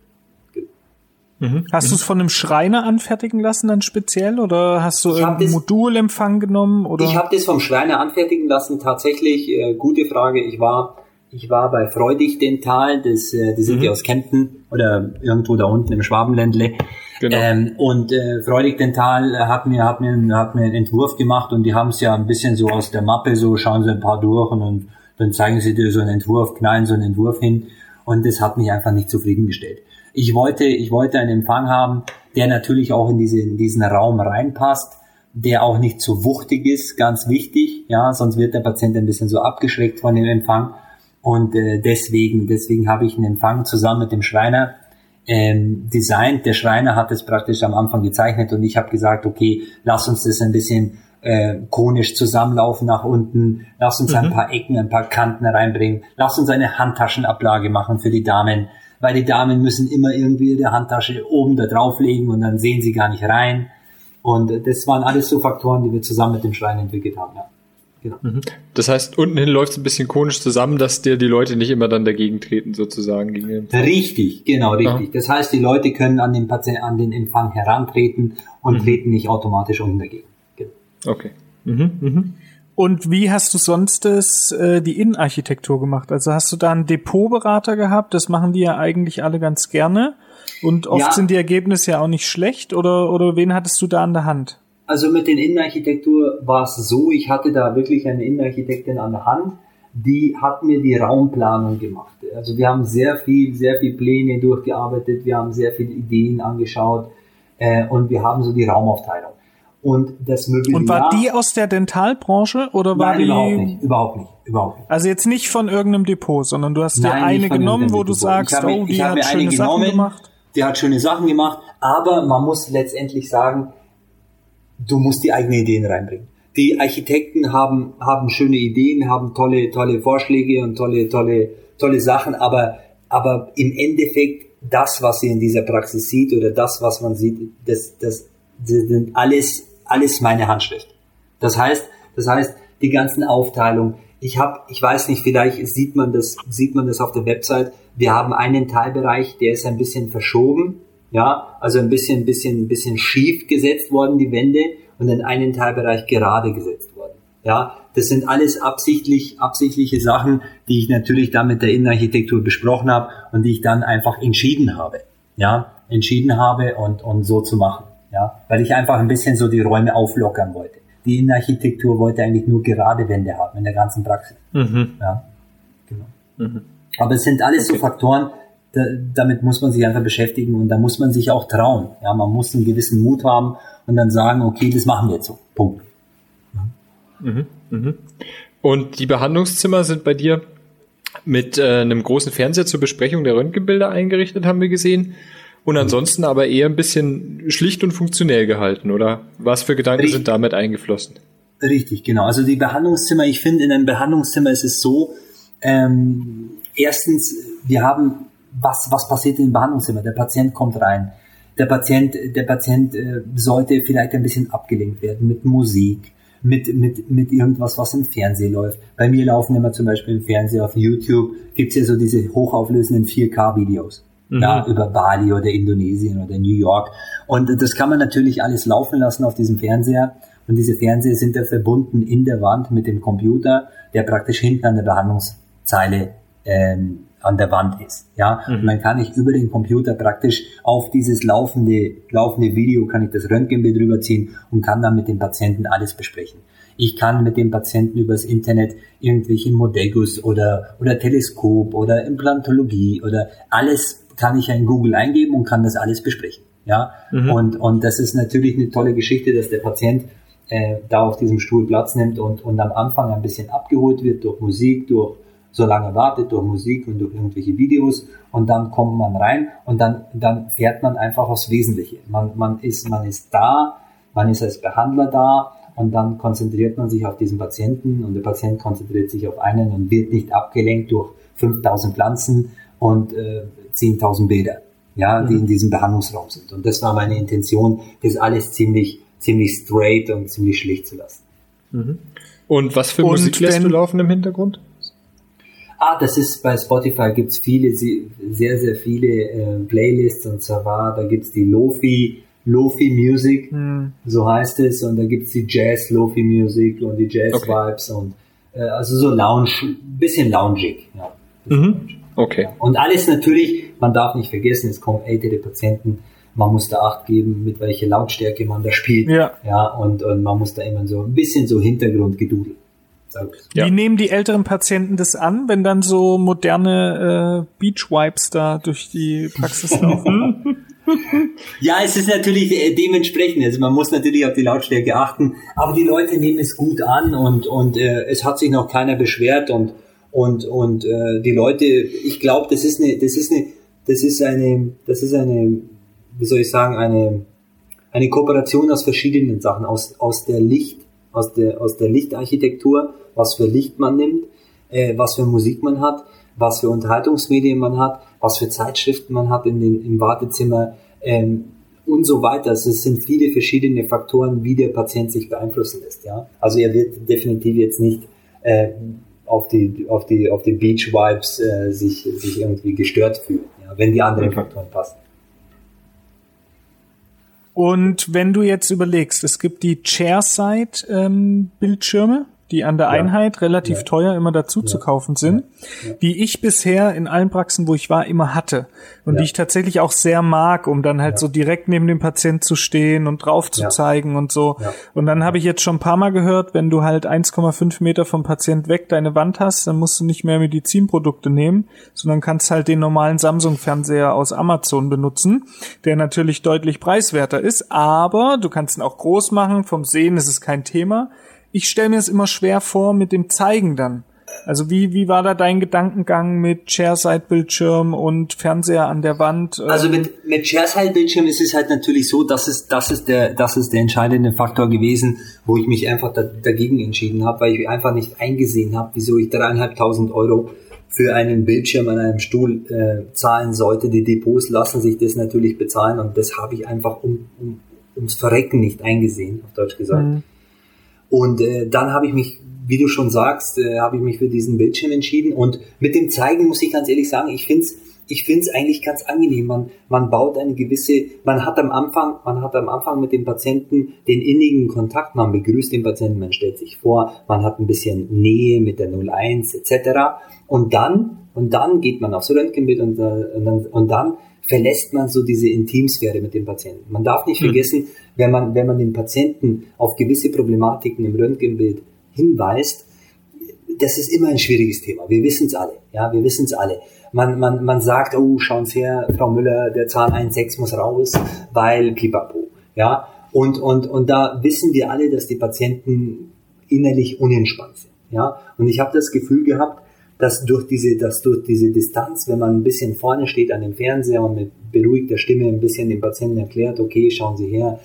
Mhm. Hast du es von einem Schreiner anfertigen lassen dann speziell oder hast du irgendein Modulempfang genommen? Oder? Ich habe das vom Schreiner anfertigen lassen. Tatsächlich, äh, gute Frage. Ich war ich war bei Freudig Dental, das, äh, die sind Mhm. ja aus Kempten oder irgendwo da unten im Schwabenländle. Genau. Ähm, und äh, Freudig Dental hat mir, hat, mir, hat mir einen Entwurf gemacht und die haben es ja ein bisschen so aus der Mappe, so schauen sie ein paar durch und, und dann zeigen sie dir so einen Entwurf, knallen so einen Entwurf hin und das hat mich einfach nicht zufriedengestellt. Ich wollte, ich wollte einen Empfang haben, der natürlich auch in, diese, in diesen Raum reinpasst, der auch nicht zu wuchtig ist, ganz wichtig, ja, sonst wird der Patient ein bisschen so abgeschreckt von dem Empfang. Und äh, deswegen, deswegen habe ich einen Empfang zusammen mit dem Schreiner ähm, designt. Der Schreiner hat es praktisch am Anfang gezeichnet und ich habe gesagt, okay, lass uns das ein bisschen äh, konisch zusammenlaufen nach unten, lass uns ein paar Ecken, ein paar Kanten reinbringen, lass uns eine Handtaschenablage machen für die Damen, weil die Damen müssen immer irgendwie ihre Handtasche oben da drauflegen und dann sehen sie gar nicht rein. Und äh, das waren alles so Faktoren, die wir zusammen mit dem Schreiner entwickelt haben. Ja. Genau. Das heißt, unten hin läuft es ein bisschen konisch zusammen, dass dir die Leute nicht immer dann dagegen treten, sozusagen. Gegen den Richtig, genau, richtig. Das heißt, die Leute können an den Patienten, an den Empfang herantreten und treten nicht automatisch unten dagegen. Genau. Okay. Mhm, mhm. Und wie hast du sonst das, äh, die Innenarchitektur gemacht? Also hast du da einen Depotberater gehabt? Das machen die ja eigentlich alle ganz gerne. Und oft Ja. sind die Ergebnisse ja auch nicht schlecht. Oder, oder wen hattest du da an der Hand? Also mit den Innenarchitektur war es so, ich hatte da wirklich eine Innenarchitektin an der Hand, die hat mir die Raumplanung gemacht. Also wir haben sehr viel, sehr viel Pläne durchgearbeitet, wir haben sehr viele Ideen angeschaut äh, und wir haben so die Raumaufteilung. Und das Mobiliar... Und war die aus der Dentalbranche oder war Nein, die? überhaupt nicht, überhaupt nicht, überhaupt nicht. Also jetzt nicht von irgendeinem Depot, sondern du hast dir Nein, eine genommen, wo du sagst, Ich habe mir- oh, ich die habe hat schöne Sachen genommen. gemacht. Der hat schöne Sachen gemacht, aber man muss letztendlich sagen, du musst die eigenen Ideen reinbringen. Die Architekten haben, haben schöne Ideen, haben tolle, tolle Vorschläge und tolle, tolle, tolle Sachen, aber, aber im Endeffekt das, was ihr in dieser Praxis sieht oder das, was man sieht, das, das, das sind alles, alles meine Handschrift. Das heißt, das heißt, die ganzen Aufteilungen. Ich habe, ich weiß nicht, vielleicht sieht man das, sieht man das auf der Website. Wir haben einen Teilbereich, der ist ein bisschen verschoben, ja, also ein bisschen, bisschen, bisschen schief gesetzt worden die Wände und in einen Teilbereich gerade gesetzt worden. Ja, das sind alles absichtlich, absichtliche Sachen, die ich natürlich dann mit der Innenarchitektur besprochen habe und die ich dann einfach entschieden habe. Ja, entschieden habe und, und so zu machen. Ja, weil ich einfach ein bisschen so die Räume auflockern wollte. Die Innenarchitektur wollte eigentlich nur gerade Wände haben in der ganzen Praxis. Mhm. Ja, genau. Aber es sind alles so Faktoren, da, damit muss man sich einfach beschäftigen und da muss man sich auch trauen. Ja, man muss einen gewissen Mut haben und dann sagen, okay, das machen wir jetzt so. Punkt. Und die Behandlungszimmer sind bei dir mit äh, einem großen Fernseher zur Besprechung der Röntgenbilder eingerichtet, haben wir gesehen. Und ansonsten aber eher ein bisschen schlicht und funktionell gehalten, oder? Was für Gedanken Richtig. sind damit eingeflossen? Richtig, genau. Also die Behandlungszimmer, ich finde, in einem Behandlungszimmer ist es so, ähm, erstens, wir haben, was, was passiert in dem Behandlungszimmer? Der Patient kommt rein. Der Patient, der Patient äh, sollte vielleicht ein bisschen abgelenkt werden mit Musik, mit, mit, mit irgendwas, was im Fernsehen läuft. Bei mir laufen immer zum Beispiel im Fernsehen auf YouTube, gibt's ja so diese hochauflösenden 4K-Videos. Ja, über Bali oder Indonesien oder New York. Und das kann man natürlich alles laufen lassen auf diesem Fernseher. Und diese Fernseher sind ja verbunden in der Wand mit dem Computer, der praktisch hinten an der Behandlungszeile ähm, an der Wand ist. Ja, und dann kann ich über den Computer praktisch auf dieses laufende, laufende Video kann ich das Röntgenbild rüberziehen und kann dann mit dem Patienten alles besprechen. Ich kann mit dem Patienten übers Internet irgendwelche Modellguss oder, oder Teleskop oder Implantologie oder alles kann ich ja in Google eingeben und kann das alles besprechen. Ja, und, und das ist natürlich eine tolle Geschichte, dass der Patient äh, da auf diesem Stuhl Platz nimmt und, und am Anfang ein bisschen abgeholt wird durch Musik, durch so lange wartet, durch Musik und durch irgendwelche Videos und dann kommt man rein und dann, dann fährt man einfach aufs Wesentliche. Man, man, ist, man ist da, man ist als Behandler da und dann konzentriert man sich auf diesen Patienten und der Patient konzentriert sich auf einen und wird nicht abgelenkt durch 5000 Pflanzen und äh, 10.000 Bilder, ja, die in diesem Behandlungsraum sind. Und das war meine Intention, das alles ziemlich, ziemlich straight und ziemlich schlicht zu lassen. Und was für Und Musik lässt du laufen im Hintergrund? Ah, das ist bei Spotify gibt's viele, sehr, sehr viele äh, Playlists und zwar, da gibt's die Lofi, Lofi Music, Hm. so heißt es, und da gibt's die Jazz Lofi Music und die Jazz Okay. Vibes und äh, also so Lounge, bisschen loungig, ja. Mhm. Okay. Und alles natürlich, man darf nicht vergessen, es kommen ältere Patienten, man muss da Acht geben, mit welcher Lautstärke man da spielt. Ja. Ja, und, und man muss da immer so ein bisschen so Hintergrundgedudel. Ja. Wie nehmen die älteren Patienten das an, wenn dann so moderne äh, Beach Wipes da durch die Praxis [laughs] laufen? Ja, es ist natürlich äh, dementsprechend. Also man muss natürlich auf die Lautstärke achten, aber die Leute nehmen es gut an und und äh, es hat sich noch keiner beschwert und und und äh, die Leute, ich glaube, das ist eine, das ist eine, das ist eine, das ist eine, wie soll ich sagen, eine eine Kooperation aus verschiedenen Sachen, aus aus der Licht, aus der aus der Lichtarchitektur, was für Licht man nimmt, äh, was für Musik man hat, was für Unterhaltungsmedien man hat, was für Zeitschriften man hat in den, im Wartezimmer ähm, und so weiter. Also es sind viele verschiedene Faktoren, wie der Patient sich beeinflussen lässt. Ja? Also er wird definitiv jetzt nicht äh, auf die auf die auf die Beach Vibes äh, sich sich irgendwie gestört fühlen, ja? wenn die anderen Faktoren passen. Und wenn du jetzt überlegst, es gibt die Chairside-Bildschirme, die an der Einheit relativ Ja. teuer immer dazu zu kaufen sind, die ich bisher in allen Praxen, wo ich war, immer hatte und Ja. die ich tatsächlich auch sehr mag, um dann halt so direkt neben dem Patient zu stehen und drauf zu Ja. zeigen und so. Ja. Und dann habe ich jetzt schon ein paar Mal gehört, wenn du halt 1,5 Meter vom Patient weg deine Wand hast, dann musst du nicht mehr Medizinprodukte nehmen, sondern kannst halt den normalen Samsung-Fernseher aus Amazon benutzen, der natürlich deutlich preiswerter ist, aber du kannst ihn auch groß machen, vom Sehen ist es kein Thema. Ich stelle mir es immer schwer vor mit dem Zeigen dann. Also wie, wie war da dein Gedankengang mit Chairside-Bildschirm und Fernseher an der Wand? Also Ähm, mit, mit Chairside-Bildschirm ist es halt natürlich so, dass es, das ist der, das ist der entscheidende Faktor gewesen, wo ich mich einfach da, dagegen entschieden habe, weil ich einfach nicht eingesehen habe, wieso ich dreieinhalbtausend Euro für einen Bildschirm an einem Stuhl äh, zahlen sollte. Die Depots lassen sich das natürlich bezahlen und das habe ich einfach um, um, ums Verrecken nicht eingesehen, auf Deutsch gesagt. Mhm. Und äh, dann habe ich mich, wie du schon sagst, äh, habe ich mich für diesen Bildschirm entschieden. Und mit dem Zeigen muss ich ganz ehrlich sagen, ich finde es ich find's eigentlich ganz angenehm. Man, man baut eine gewisse, man hat am Anfang, man hat am Anfang mit dem Patienten den innigen Kontakt, man begrüßt den Patienten, man stellt sich vor, man hat ein bisschen Nähe mit der 01 etc. Und dann, und dann geht man aufs Röntgenbild und, äh, und, dann, und dann verlässt man so diese Intimsphäre mit dem Patienten. Man darf nicht vergessen, wenn man, wenn man den Patienten auf gewisse Problematiken im Röntgenbild hinweist, das ist immer ein schwieriges Thema. Wir wissen es alle. Ja, wir wissen es alle. Man, man, man sagt, oh, schauen Sie her, Frau Müller, der Zahn 1,6 muss raus, weil pipapo. Ja, und, und, und da wissen wir alle, dass die Patienten innerlich unentspannt sind. Ja, und ich habe das Gefühl gehabt, dass durch diese, dass durch diese Distanz, wenn man ein bisschen vorne steht an dem Fernseher und mit beruhigter Stimme ein bisschen dem Patienten erklärt, okay, schauen Sie her,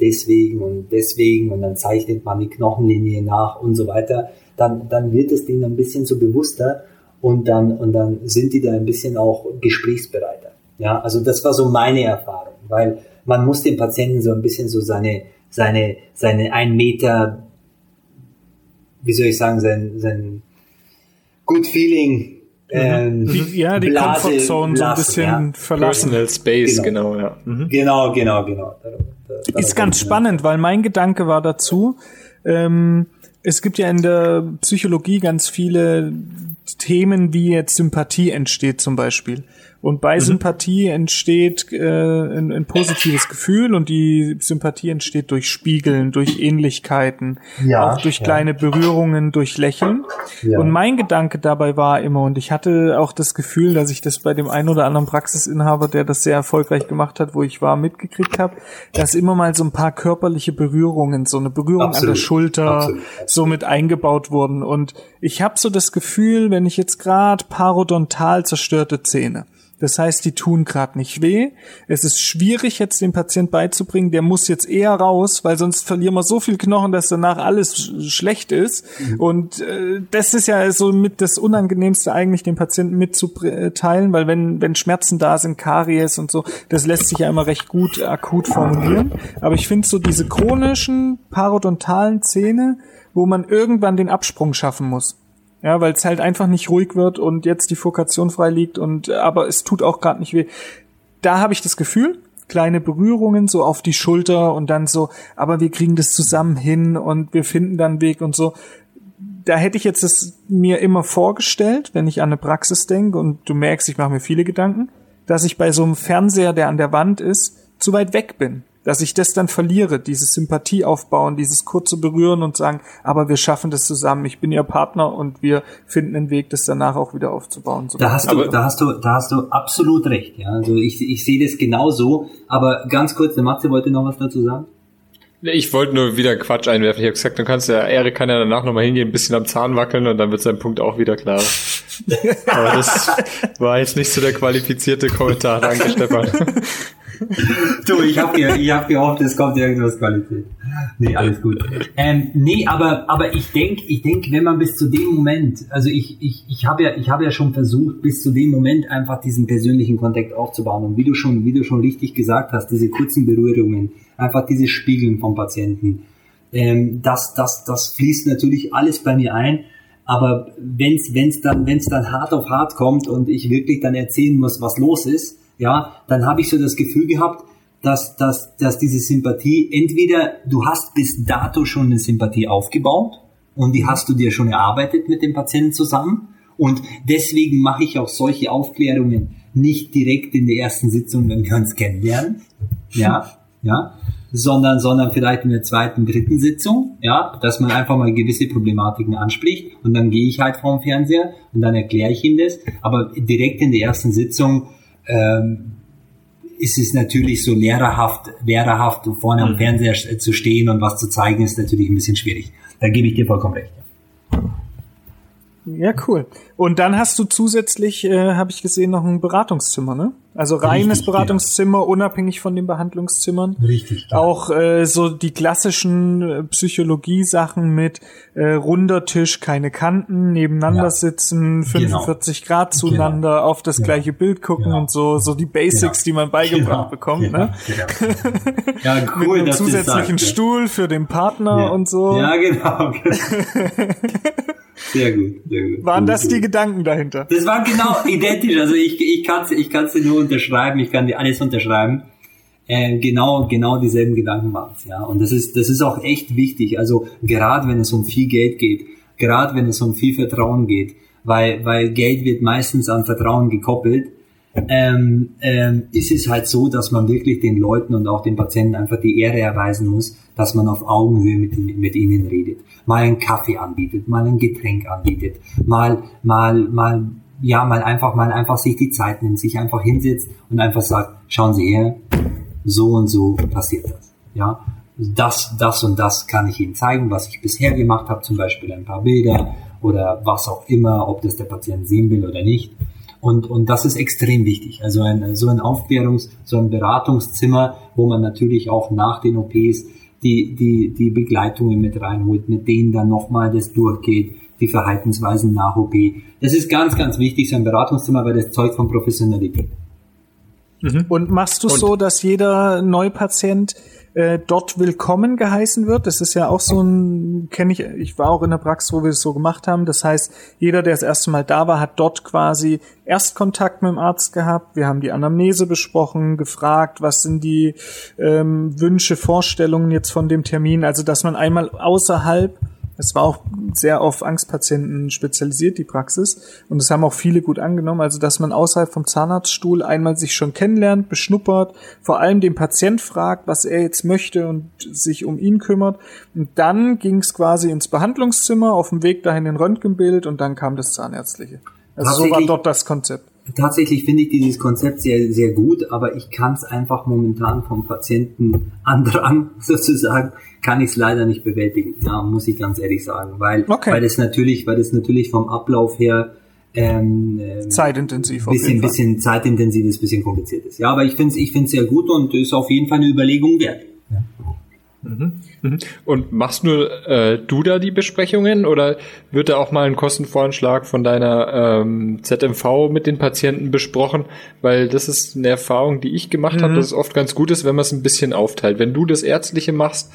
deswegen und deswegen und dann zeichnet man die Knochenlinie nach und so weiter, dann, dann wird es denen ein bisschen so bewusster und dann, und dann sind die da ein bisschen auch gesprächsbereiter. Ja, also das war so meine Erfahrung, weil man muss dem Patienten so ein bisschen so seine, seine, seine ein Meter, wie soll ich sagen, sein, sein Good Feeling, ähm, die, ja, die Blase Comfortzone so ein bisschen ja. verlassen. Personal Space, Genau. genau, ja. Mhm. Genau, genau, genau. Da- da- Ist ganz spannend, weil mein Gedanke war dazu, ähm, es gibt ja in der Psychologie ganz viele Themen, wie jetzt Sympathie entsteht zum Beispiel. Und bei Sympathie entsteht äh, ein, ein positives Gefühl und die Sympathie entsteht durch Spiegeln, durch Ähnlichkeiten, Ja, auch durch ja. kleine Berührungen, durch Lächeln. Ja. Und mein Gedanke dabei war immer, und ich hatte auch das Gefühl, dass ich das bei dem einen oder anderen Praxisinhaber, der das sehr erfolgreich gemacht hat, wo ich war, mitgekriegt habe, dass immer mal so ein paar körperliche Berührungen, so eine Berührung an Absolut. der Schulter. Absolut. so mit eingebaut wurden. Und ich habe so das Gefühl, wenn ich jetzt gerade parodontal zerstörte Zähne, das heißt, die tun gerade nicht weh. Es ist schwierig, jetzt dem Patient beizubringen, der muss jetzt eher raus, weil sonst verlieren wir so viel Knochen, dass danach alles sch schlecht ist. Und äh, das ist ja so mit das Unangenehmste eigentlich, dem Patienten mitzuteilen, weil wenn, wenn Schmerzen da sind, Karies und so, das lässt sich ja immer recht gut akut formulieren. Aber ich finde so diese chronischen parodontalen Zähne, wo man irgendwann den Absprung schaffen muss. Ja, weil es halt einfach nicht ruhig wird und jetzt die Fokation frei liegt und aber es tut auch gerade nicht weh. Da habe ich das Gefühl, kleine Berührungen so auf die Schulter und dann so, aber wir kriegen das zusammen hin und wir finden dann Weg und so. da hätte ich jetzt es mir immer vorgestellt, wenn ich an eine Praxis denke und du merkst, ich mache mir viele Gedanken, dass ich bei so einem Fernseher, der an der Wand ist, zu weit weg bin. Dass ich das dann verliere, diese Sympathie aufbauen, dieses kurze Berühren und sagen, aber wir schaffen das zusammen, ich bin ihr Partner und wir finden einen Weg, das danach auch wieder aufzubauen. So da hast du, da hast du, da hast du absolut recht, ja. Also ich, ich sehe das genauso, aber ganz kurz, der Matze wollte noch was dazu sagen. Ich wollte nur wieder Quatsch einwerfen. Ich habe gesagt, du kannst ja, Erik kann ja danach nochmal hingehen, ein bisschen am Zahn wackeln und dann wird sein Punkt auch wieder klar. Aber das war jetzt nicht so der qualifizierte Kommentar. Danke, Stefan. du, ich habe ich hab gehofft, es kommt irgendwas Qualität. Nee, alles gut. Ähm, nee, aber, aber ich denke, ich denk, wenn man bis zu dem Moment, also ich, ich, ich habe ja, ich habe ja schon versucht, bis zu dem Moment einfach diesen persönlichen Kontakt aufzubauen. Und wie du schon, wie du schon richtig gesagt hast, diese kurzen Berührungen, einfach dieses Spiegeln vom Patienten, ähm, das, das, das fließt natürlich alles bei mir ein. Aber wenn's, wenn's dann, wenn's dann hart auf hart kommt und ich wirklich dann erzählen muss, was los ist, ja, dann habe ich so das Gefühl gehabt, dass, dass, dass diese Sympathie entweder du hast bis dato schon eine Sympathie aufgebaut und die hast du dir schon erarbeitet mit dem Patienten zusammen und deswegen mache ich auch solche Aufklärungen nicht direkt in der ersten Sitzung, wenn wir uns kennenlernen, ja, ja, sondern, sondern vielleicht in der zweiten, dritten Sitzung, ja, dass man einfach mal gewisse Problematiken anspricht und dann gehe ich halt vorm Fernseher und dann erkläre ich ihm das, aber direkt in der ersten Sitzung ähm, ist es natürlich so lehrerhaft, lehrerhaft vorne am mhm. Fernseher zu stehen und was zu zeigen, ist natürlich ein bisschen schwierig. Da gebe ich dir vollkommen recht. Ja, cool. Und dann hast du zusätzlich, äh, habe ich gesehen, noch ein Beratungszimmer, ne? Also reines Richtig, Beratungszimmer, ja. unabhängig von den Behandlungszimmern. Richtig. Ja. Auch äh, so die klassischen äh, Psychologie-Sachen mit äh, runder Tisch, keine Kanten, nebeneinander ja. sitzen, 45 genau. Grad zueinander, genau. auf das gleiche Bild gucken genau. und so, so die Basics, die man beigebracht genau. bekommt, ne? Genau. Ja, [laughs] cool. mit einem zusätzlichen Stuhl für den Partner und so. Ja, genau. [laughs] Sehr gut, sehr gut. Waren das die Gedanken dahinter? Das war genau [laughs] identisch. Also ich, ich kann es ich kann's dir nur unterschreiben, ich kann dir alles unterschreiben. Äh, genau, genau dieselben Gedanken waren es, ja. Und das ist, das ist auch echt wichtig. Also gerade wenn es um viel Geld geht, gerade wenn es um viel Vertrauen geht, weil, weil Geld wird meistens an Vertrauen gekoppelt ähm, ähm, ist es halt so, dass man wirklich den Leuten und auch den Patienten einfach die Ehre erweisen muss, dass man auf Augenhöhe mit, mit ihnen redet. Mal einen Kaffee anbietet, mal ein Getränk anbietet, mal, mal, mal, ja, mal einfach, mal einfach sich die Zeit nimmt, sich einfach hinsetzt und einfach sagt, schauen Sie her, so und so passiert das. Ja, das, das und das kann ich Ihnen zeigen, was ich bisher gemacht habe, zum Beispiel ein paar Bilder oder was auch immer, ob das der Patient sehen will oder nicht. Und, und das ist extrem wichtig. Also ein, so ein Aufklärungs-, so ein Beratungszimmer, wo man natürlich auch nach den OPs die, die, die Begleitungen mit reinholt, mit denen dann nochmal das durchgeht, die Verhaltensweisen nach OP. Das ist ganz, ganz wichtig, so ein Beratungszimmer, weil das Zeug von Professionalität. Mhm. Und machst du so, dass jeder Neupatient äh, dort willkommen geheißen wird. Das ist ja auch so ein, kenne ich, ich war auch in der Praxis, wo wir es so gemacht haben. Das heißt, jeder, der das erste Mal da war, hat dort quasi Erstkontakt mit dem Arzt gehabt. Wir haben die Anamnese besprochen, gefragt, was sind die ähm, Wünsche, Vorstellungen jetzt von dem Termin. Also, dass man einmal außerhalb es war auch sehr auf Angstpatienten spezialisiert, die Praxis. Und es haben auch viele gut angenommen. Also, dass man außerhalb vom Zahnarztstuhl einmal sich schon kennenlernt, beschnuppert, vor allem den Patient fragt, was er jetzt möchte und sich um ihn kümmert. Und dann ging es quasi ins Behandlungszimmer, auf dem Weg dahin in Röntgenbild und dann kam das Zahnärztliche. Also so war dort das Konzept. Tatsächlich finde ich dieses Konzept sehr, sehr gut, aber ich kann es einfach momentan vom Patienten andrang [laughs] sozusagen, kann ich es leider nicht bewältigen. Ja, muss ich ganz ehrlich sagen, weil, okay. weil das natürlich, weil das natürlich vom Ablauf her ähm, ähm zeitintensiv, bisschen, bisschen zeitintensiv ist, bisschen kompliziert ist. Ja, aber ich finde es ich find's sehr gut und ist auf jeden Fall eine Überlegung wert. Ja. Mhm. Mhm. Und machst nur äh, du da die Besprechungen oder wird da auch mal ein Kostenvoranschlag von deiner ähm, ZMV mit den Patienten besprochen? Weil das ist eine Erfahrung, die ich gemacht mhm. habe, dass es oft ganz gut ist, wenn man es ein bisschen aufteilt. Wenn du das Ärztliche machst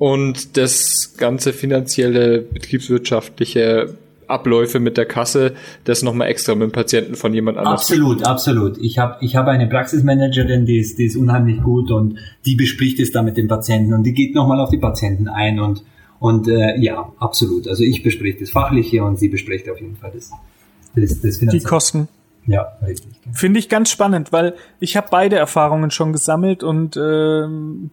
und das ganze finanzielle, betriebswirtschaftliche Abläufe mit der Kasse, das nochmal extra mit dem Patienten von jemand anderem. Absolut, absolut. Ich habe ich hab eine Praxismanagerin, die ist, die ist unheimlich gut und die bespricht es da mit dem Patienten und die geht nochmal auf die Patienten ein und Und äh, ja, absolut. Also ich bespreche das Fachliche und sie bespricht auf jeden Fall das, das, das Die Kosten. Ja, richtig. Finde ich ganz spannend, weil ich habe beide Erfahrungen schon gesammelt und ähm,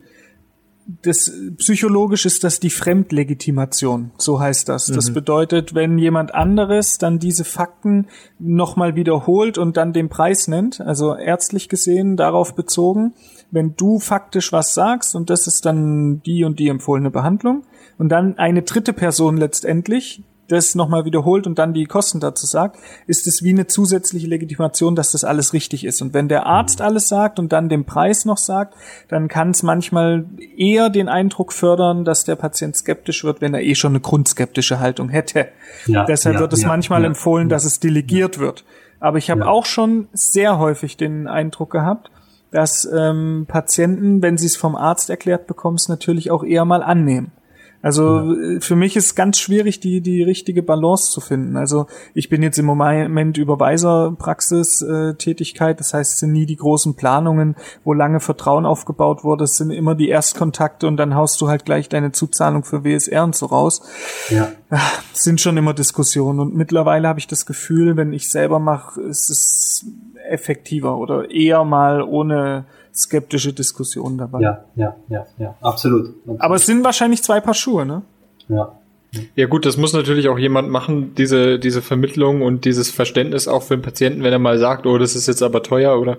das psychologisch ist das die Fremdlegitimation, so heißt das. Das mhm. bedeutet, wenn jemand anderes dann diese Fakten nochmal wiederholt und dann den Preis nennt, also ärztlich gesehen darauf bezogen, wenn du faktisch was sagst und das ist dann die und die empfohlene Behandlung und dann eine dritte Person letztendlich das nochmal wiederholt und dann die Kosten dazu sagt, ist es wie eine zusätzliche Legitimation, dass das alles richtig ist. Und wenn der Arzt alles sagt und dann den Preis noch sagt, dann kann es manchmal eher den Eindruck fördern, dass der Patient skeptisch wird, wenn er eh schon eine grundskeptische Haltung hätte. Ja, Deshalb ja, wird es ja, manchmal empfohlen, dass es delegiert wird. Aber ich habe auch schon sehr häufig den Eindruck gehabt, dass ähm, Patienten, wenn sie es vom Arzt erklärt bekommen, es natürlich auch eher mal annehmen. Also ja. für mich ist ganz schwierig, die, die richtige Balance zu finden. Also ich bin jetzt im Moment Überweiserpraxis-Tätigkeit, äh, das heißt, es sind nie die großen Planungen, wo lange Vertrauen aufgebaut wurde. Es sind immer die Erstkontakte und dann haust du halt gleich deine Zuzahlung für WSR und so raus. Ja. Es sind schon immer Diskussionen und mittlerweile habe ich das Gefühl, wenn ich selber mache, ist es effektiver oder eher mal ohne skeptische Diskussionen dabei. Ja, ja, ja, ja, absolut. absolut. Aber es sind wahrscheinlich zwei Paar Schuhe, ne? Ja. Ja gut, das muss natürlich auch jemand machen, diese, diese Vermittlung und dieses Verständnis auch für den Patienten, wenn er mal sagt, oh, das ist jetzt aber teuer oder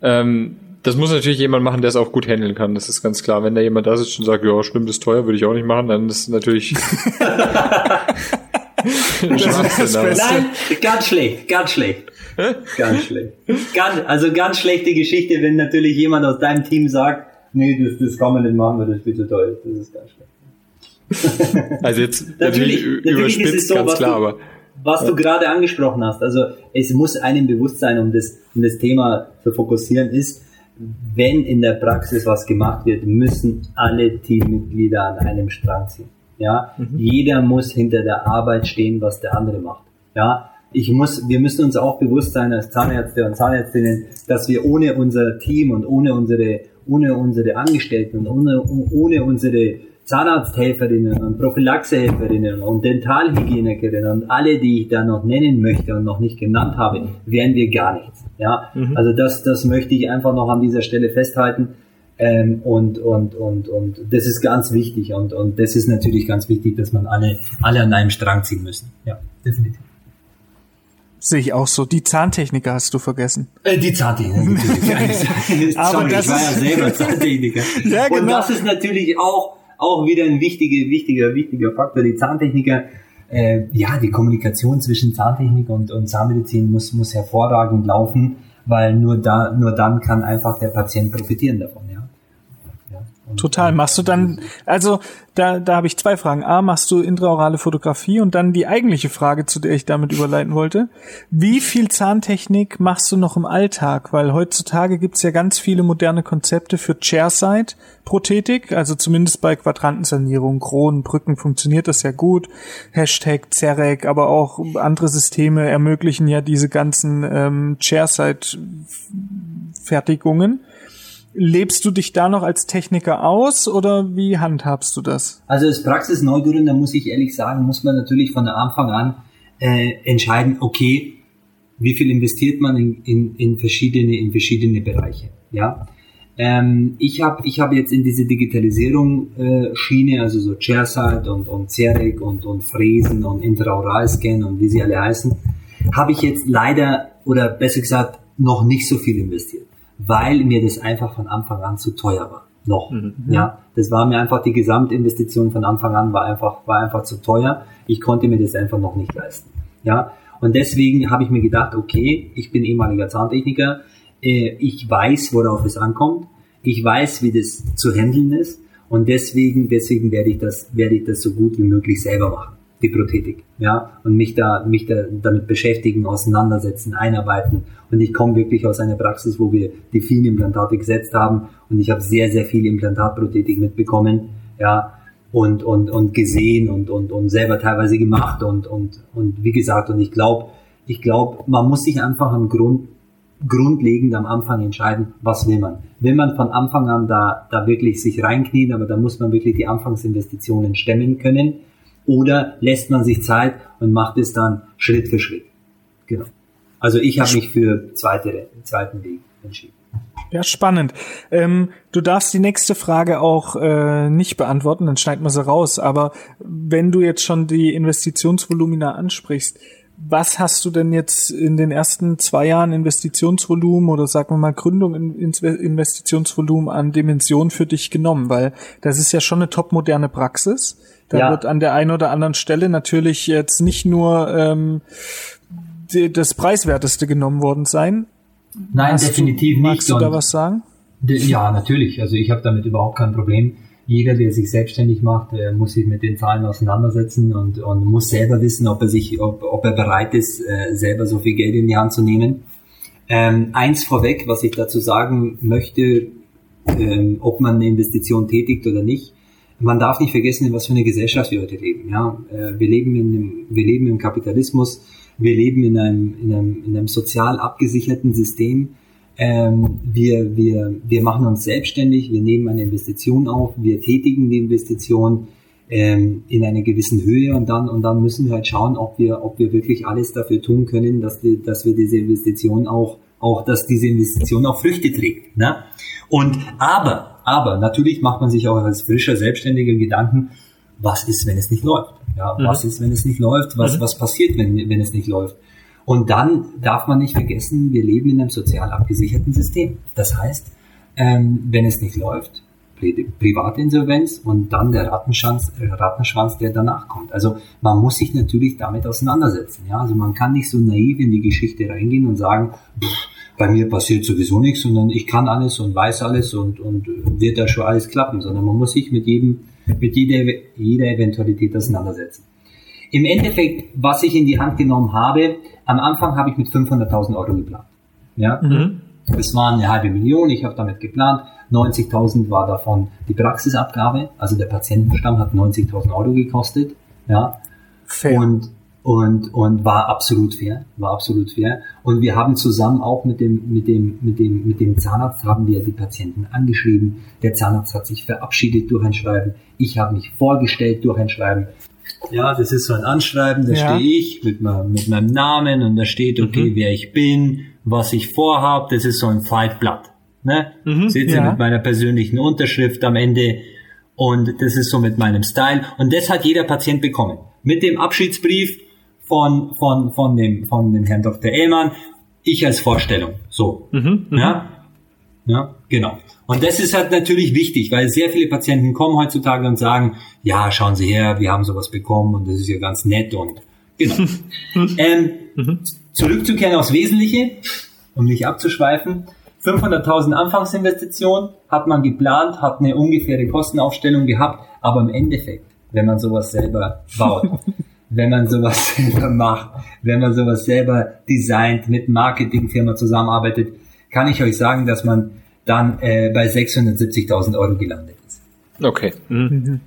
ähm, das muss natürlich jemand machen, der es auch gut handeln kann, das ist ganz klar. Wenn da jemand da sitzt und sagt, ja, stimmt, das ist teuer, würde ich auch nicht machen, dann ist natürlich [laughs] [laughs] Nein, ganz schlecht, ganz schlecht. Ganz [laughs] schlecht. Ganz, also ganz schlechte Geschichte, wenn natürlich jemand aus deinem Team sagt, nee, das, das kann man nicht machen, weil das ist zu teuer. Das ist ganz schlecht. [laughs] also jetzt [laughs] natürlich, natürlich überspitzt, so, ganz klar, du, aber was du gerade angesprochen hast, also es muss einem bewusst sein, um das, um das Thema zu fokussieren, ist, wenn in der Praxis was gemacht wird, müssen alle Teammitglieder an einem Strang ziehen. Ja, mhm. jeder muss hinter der Arbeit stehen, was der andere macht. Ja, ich muss, wir müssen uns auch bewusst sein als Zahnärzte und Zahnärztinnen, dass wir ohne unser Team und ohne unsere, ohne unsere Angestellten und ohne, ohne unsere Zahnarzthelferinnen und Prophylaxehelferinnen und Dentalhygienikerinnen und alle, die ich da noch nennen möchte und noch nicht genannt habe, wären wir gar nichts. Ja, mhm. also das, das möchte ich einfach noch an dieser Stelle festhalten. Ähm, und, und, und, und das ist ganz wichtig und, und das ist natürlich ganz wichtig, dass man alle, alle an einem Strang ziehen müssen. Ja, definitiv. Sehe ich auch so. Die Zahntechniker hast du vergessen. Äh, die Zahntechniker. [laughs] Aber das ich war ja selber Zahntechniker. [laughs] ja, genau. Und das ist natürlich auch, auch wieder ein wichtiger, wichtiger, wichtiger Faktor. Die Zahntechniker, äh, ja, die Kommunikation zwischen Zahntechnik und, und Zahnmedizin muss, muss hervorragend laufen, weil nur da, nur dann kann einfach der Patient profitieren davon. Total. Machst du dann, also da, da habe ich zwei Fragen. A, machst du intraorale Fotografie und dann die eigentliche Frage, zu der ich damit überleiten wollte. Wie viel Zahntechnik machst du noch im Alltag? Weil heutzutage gibt's ja ganz viele moderne Konzepte für Chairside-Prothetik, also zumindest bei Quadrantensanierung, Kronen, Brücken funktioniert das ja gut. Hashtag Zerek, aber auch andere Systeme ermöglichen ja diese ganzen ähm, Chairside-Fertigungen. Lebst du dich da noch als Techniker aus oder wie handhabst du das? Also als Praxisneugründer muss ich ehrlich sagen, muss man natürlich von Anfang an äh, entscheiden, okay, wie viel investiert man in, in, in verschiedene in verschiedene Bereiche. Ja, ähm, ich habe ich hab jetzt in diese Digitalisierung äh, Schiene, also so Chairside und und Cerec und und Fräsen und Intraoralscan und wie sie alle heißen, habe ich jetzt leider oder besser gesagt noch nicht so viel investiert weil mir das einfach von Anfang an zu teuer war. Noch. Mhm. Ja, das war mir einfach die Gesamtinvestition von Anfang an war einfach, war einfach zu teuer. Ich konnte mir das einfach noch nicht leisten. Ja, und deswegen habe ich mir gedacht, okay, ich bin ehemaliger Zahntechniker, äh, ich weiß, worauf es ankommt, ich weiß, wie das zu handeln ist und deswegen, deswegen werde ich das, werde ich das so gut wie möglich selber machen die Prothetik, ja, und mich da, mich da damit beschäftigen, auseinandersetzen, einarbeiten. Und ich komme wirklich aus einer Praxis, wo wir die vielen Implantate gesetzt haben und ich habe sehr, sehr viel Implantatprothetik mitbekommen, ja, und, und, und gesehen und, und, und selber teilweise gemacht und, und, und wie gesagt, und ich glaube, ich glaube, man muss sich einfach ein Grund, grundlegend am Anfang entscheiden, was will man. Will man von Anfang an da, da wirklich sich reinknien, aber da muss man wirklich die Anfangsinvestitionen stemmen können, oder lässt man sich Zeit und macht es dann Schritt für Schritt. Genau. Also ich habe mich für zweite, zweiten Weg entschieden. Ja, spannend. Ähm, du darfst die nächste Frage auch äh, nicht beantworten, dann schneiden wir sie raus. Aber wenn du jetzt schon die Investitionsvolumina ansprichst, was hast du denn jetzt in den ersten zwei Jahren Investitionsvolumen oder sagen wir mal Gründung in Investitionsvolumen an Dimension für dich genommen? Weil das ist ja schon eine topmoderne Praxis. Da ja. wird an der einen oder anderen Stelle natürlich jetzt nicht nur ähm, die, das preiswerteste genommen worden sein. Nein, Hast definitiv du, nicht. Magst du da was sagen? Ja, natürlich. Also ich habe damit überhaupt kein Problem. Jeder, der sich selbstständig macht, muss sich mit den Zahlen auseinandersetzen und, und muss selber wissen, ob er sich, ob, ob er bereit ist, äh, selber so viel Geld in die Hand zu nehmen. Ähm, eins vorweg, was ich dazu sagen möchte, ähm, ob man eine Investition tätigt oder nicht. Man darf nicht vergessen, in was für eine Gesellschaft wir heute leben. Ja, äh, wir leben in einem, wir leben im Kapitalismus wir leben in einem, in einem, in einem sozial abgesicherten System. Ähm, wir, wir, wir machen uns selbstständig, wir nehmen eine Investition auf, wir tätigen die Investition ähm, in einer gewissen Höhe und dann, und dann müssen wir halt schauen, ob wir, ob wir wirklich alles dafür tun können, dass wir, dass wir diese Investition auch, auch, dass diese Investition auch Früchte trägt. Ne? Und aber, aber natürlich macht man sich auch als frischer Selbstständiger Gedanken, was ist, wenn es nicht läuft? Ja, mhm. was ist, wenn es nicht läuft? Was, mhm. was passiert, wenn, wenn es nicht läuft? Und dann darf man nicht vergessen, wir leben in einem sozial abgesicherten System. Das heißt, ähm, wenn es nicht läuft, Privatinsolvenz und dann der Rattenschwanz, Rattenschwanz, der danach kommt. Also man muss sich natürlich damit auseinandersetzen. Ja? Also man kann nicht so naiv in die Geschichte reingehen und sagen, pff, bei mir passiert sowieso nichts, sondern ich kann alles und weiß alles und, und wird da schon alles klappen, sondern man muss sich mit jedem mit jeder, jeder Eventualität auseinandersetzen. Im Endeffekt, was ich in die Hand genommen habe, am Anfang habe ich mit 500.000 Euro geplant. Ja, mhm. das war eine halbe Million, ich habe damit geplant. 90.000 war davon die Praxisabgabe, also der Patientenstamm hat 90.000 Euro gekostet. Ja, Fair. und und, und war absolut fair, war absolut fair. Und wir haben zusammen auch mit dem, mit dem, mit dem, mit dem Zahnarzt haben wir die Patienten angeschrieben. Der Zahnarzt hat sich verabschiedet durch ein Schreiben. Ich habe mich vorgestellt durch ein Schreiben. Ja, das ist so ein Anschreiben, da ja. stehe ich mit, mit meinem Namen und da steht, okay, mhm. wer ich bin, was ich vorhab, das ist so ein Faltblatt. Ne? Mhm, Seht ihr ja. mit meiner persönlichen Unterschrift am Ende und das ist so mit meinem Style und das hat jeder Patient bekommen. Mit dem Abschiedsbrief von, von, von, dem, von dem Herrn Dr. Ehlmann, ich als Vorstellung. So. Mhm, mhm, ja? Ja, genau. Und das ist halt natürlich wichtig, weil sehr viele Patienten kommen heutzutage und sagen, ja, schauen Sie her, wir haben sowas bekommen und das ist ja ganz nett und genau. [laughs] ähm, mhm. Zurückzukehren aufs Wesentliche, um nicht abzuschweifen. 500.000 Anfangsinvestition hat man geplant, hat eine ungefähre Kostenaufstellung gehabt, aber im Endeffekt, wenn man sowas selber baut, [laughs] wenn man sowas [laughs] selber macht, wenn man sowas selber designt, mit Marketingfirma zusammenarbeitet, kann ich euch sagen, dass man dann äh, bei 670.000 Euro gelandet ist. Okay. Mhm.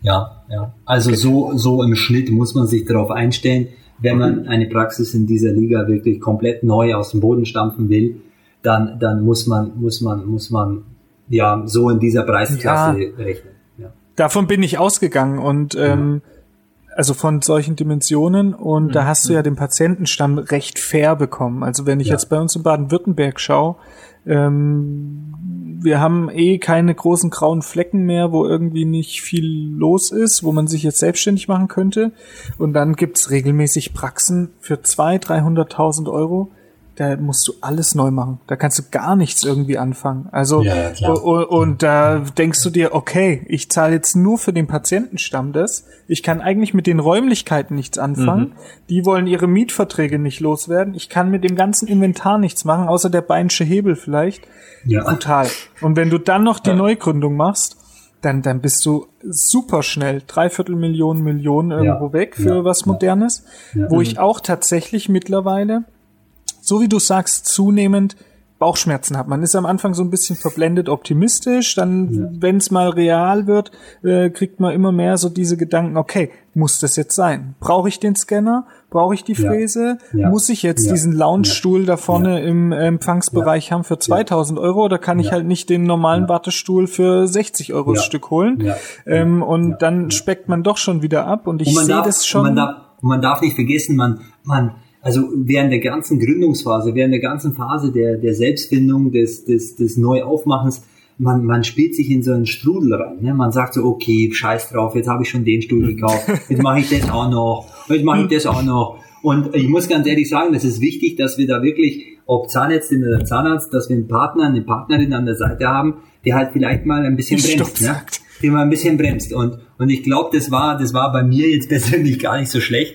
Ja, ja. Also so, so im Schnitt muss man sich darauf einstellen, wenn man eine Praxis in dieser Liga wirklich komplett neu aus dem Boden stampfen will, dann, dann muss man, muss man, muss man, ja, so in dieser Preisklasse ja. rechnen. Ja. Davon bin ich ausgegangen und, ähm, ja also von solchen Dimensionen und mhm. da hast du ja den Patientenstamm recht fair bekommen. Also wenn ich ja. jetzt bei uns in Baden-Württemberg schaue, ähm, wir haben eh keine großen grauen Flecken mehr, wo irgendwie nicht viel los ist, wo man sich jetzt selbstständig machen könnte. Und dann gibt's regelmäßig Praxen für 200.000, 300.000 Euro, da musst du alles neu machen. Da kannst du gar nichts irgendwie anfangen. Also ja, und, und da denkst du dir, okay, ich zahle jetzt nur für den Patientenstamm das. Ich kann eigentlich mit den Räumlichkeiten nichts anfangen. Mhm. Die wollen ihre Mietverträge nicht loswerden. Ich kann mit dem ganzen Inventar nichts machen, außer der beinische Hebel vielleicht. Ja. Brutal. Und wenn du dann noch die ja. Neugründung machst, dann, dann bist du super schnell, dreiviertel Millionen, Millionen irgendwo ja. weg für was Modernes. Wo ich auch tatsächlich mittlerweile so wie du sagst, zunehmend Bauchschmerzen hat. Man ist am Anfang so ein bisschen verblendet optimistisch, dann, ja. wenn es mal real wird, äh, kriegt man immer mehr so diese Gedanken, okay, muss das jetzt sein? Brauche ich den Scanner? Brauche ich die Fräse? Ja. Muss ich jetzt diesen Lounge-Stuhl da vorne im Empfangsbereich haben für 2000 Euro oder kann ich halt nicht den normalen Wartestuhl für 60 Euro das Stück holen? Ähm, und dann speckt man doch schon wieder ab und ich sehe das schon. Man darf, man darf nicht vergessen, man, man, also während der ganzen Gründungsphase, während der ganzen Phase der, der Selbstfindung, des, des, des Neuaufmachens, man, man spielt sich in so einen Strudel rein. Ne? Man sagt so, okay, scheiß drauf, jetzt habe ich schon den Stuhl gekauft, jetzt mache ich das auch noch, jetzt mache ich das auch noch. Und ich muss ganz ehrlich sagen, das ist wichtig, dass wir da wirklich, ob Zahnärztin oder Zahnarzt, dass wir einen Partner, eine Partnerin an der Seite haben, der halt vielleicht mal ein bisschen bremst. Ne? Der mal ein bisschen bremst. Und, und ich glaube, das war, das war bei mir jetzt persönlich gar nicht so schlecht.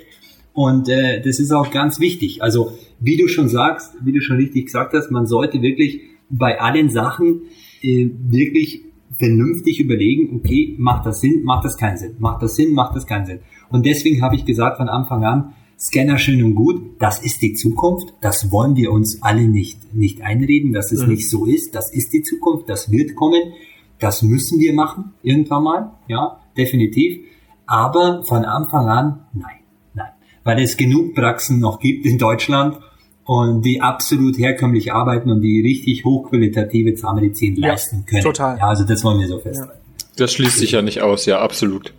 Und äh, das ist auch ganz wichtig. Also wie du schon sagst, wie du schon richtig gesagt hast, man sollte wirklich bei allen Sachen äh, wirklich vernünftig überlegen, okay, macht das Sinn, macht das keinen Sinn, macht das Sinn, macht das keinen Sinn. Und deswegen habe ich gesagt von Anfang an, Scanner schön und gut, das ist die Zukunft, das wollen wir uns alle nicht, nicht einreden, dass es mhm. nicht so ist, das ist die Zukunft, das wird kommen, das müssen wir machen, irgendwann mal, ja, definitiv. Aber von Anfang an, nein, nein. Weil es genug Praxen noch gibt in Deutschland und die absolut herkömmlich arbeiten und die richtig hochqualitative Zahnmedizin ja, leisten können. Total. Ja, also das wollen wir so festhalten. Ja. Das schließt sich ja nicht aus, ja, absolut.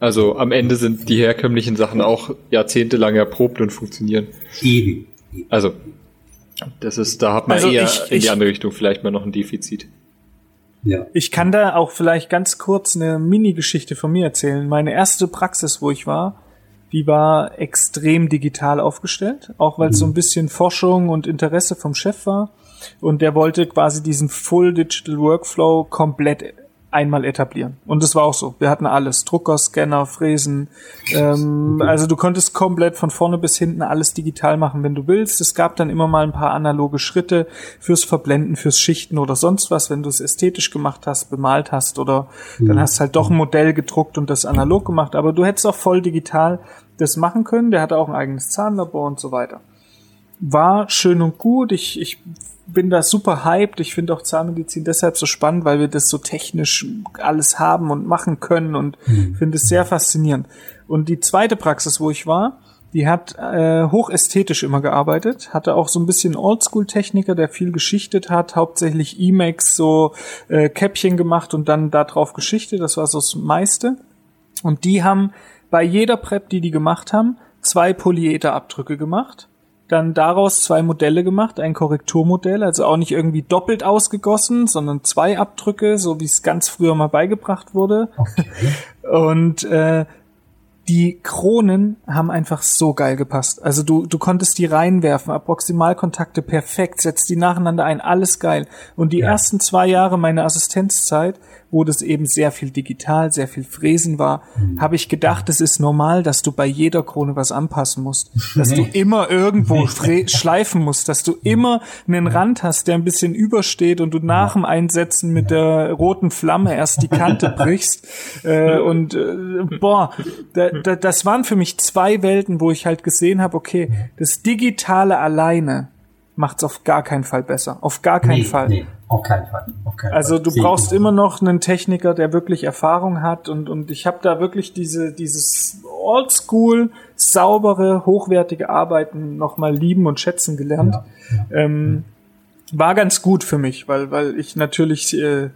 Also am Ende sind die herkömmlichen Sachen auch jahrzehntelang erprobt und funktionieren. Eben. Also das ist, da hat man also eher ich, in die andere Richtung vielleicht mal noch ein Defizit. Ja. Ich kann da auch vielleicht ganz kurz eine Mini-Geschichte von mir erzählen. Meine erste Praxis, wo ich war, die war extrem digital aufgestellt, auch weil es mhm. so ein bisschen Forschung und Interesse vom Chef war. Und der wollte quasi diesen Full Digital Workflow komplett einmal etablieren. Und das war auch so. Wir hatten alles. Drucker, Scanner, Fräsen. Ähm, also du konntest komplett von vorne bis hinten alles digital machen, wenn du willst. Es gab dann immer mal ein paar analoge Schritte fürs Verblenden, fürs Schichten oder sonst was, wenn du es ästhetisch gemacht hast, bemalt hast oder mhm. dann hast halt doch ein Modell gedruckt und das analog gemacht. Aber du hättest auch voll digital das machen können. Der hatte auch ein eigenes Zahnlabor und so weiter. War schön und gut. Ich, ich bin da super hyped. Ich finde auch Zahnmedizin deshalb so spannend, weil wir das so technisch alles haben und machen können und mhm. finde es sehr faszinierend. Und die zweite Praxis, wo ich war, die hat äh, hochästhetisch immer gearbeitet, hatte auch so ein bisschen Oldschool-Techniker, der viel geschichtet hat, hauptsächlich Emacs so äh, Käppchen gemacht und dann da drauf geschichtet. Das war so das meiste. Und die haben bei jeder Prep, die die gemacht haben, zwei Polyetherabdrücke gemacht dann daraus zwei Modelle gemacht, ein Korrekturmodell, also auch nicht irgendwie doppelt ausgegossen, sondern zwei Abdrücke, so wie es ganz früher mal beigebracht wurde. Okay. Und äh, die Kronen haben einfach so geil gepasst. Also du, du konntest die reinwerfen, Approximalkontakte perfekt, setzt die nacheinander ein, alles geil. Und die ja. ersten zwei Jahre meiner Assistenzzeit wo das eben sehr viel digital, sehr viel Fräsen war, mhm. habe ich gedacht, es ist normal, dass du bei jeder Krone was anpassen musst. Dass [laughs] nee. du immer irgendwo schleifen musst, dass du immer einen Rand hast, der ein bisschen übersteht und du nach dem Einsetzen mit der roten Flamme erst die Kante [laughs] brichst. Äh, und äh, boah, da, da, das waren für mich zwei Welten, wo ich halt gesehen habe, okay, das Digitale alleine macht's auf gar keinen Fall besser. Auf gar keinen nee, Fall. Nee. Auf keinen Fall. Auf keinen also du Fall. brauchst immer noch einen Techniker, der wirklich Erfahrung hat und, und ich habe da wirklich diese, dieses oldschool, saubere, hochwertige Arbeiten nochmal lieben und schätzen gelernt. Ja, ja. Ähm, war ganz gut für mich, weil, weil ich natürlich äh,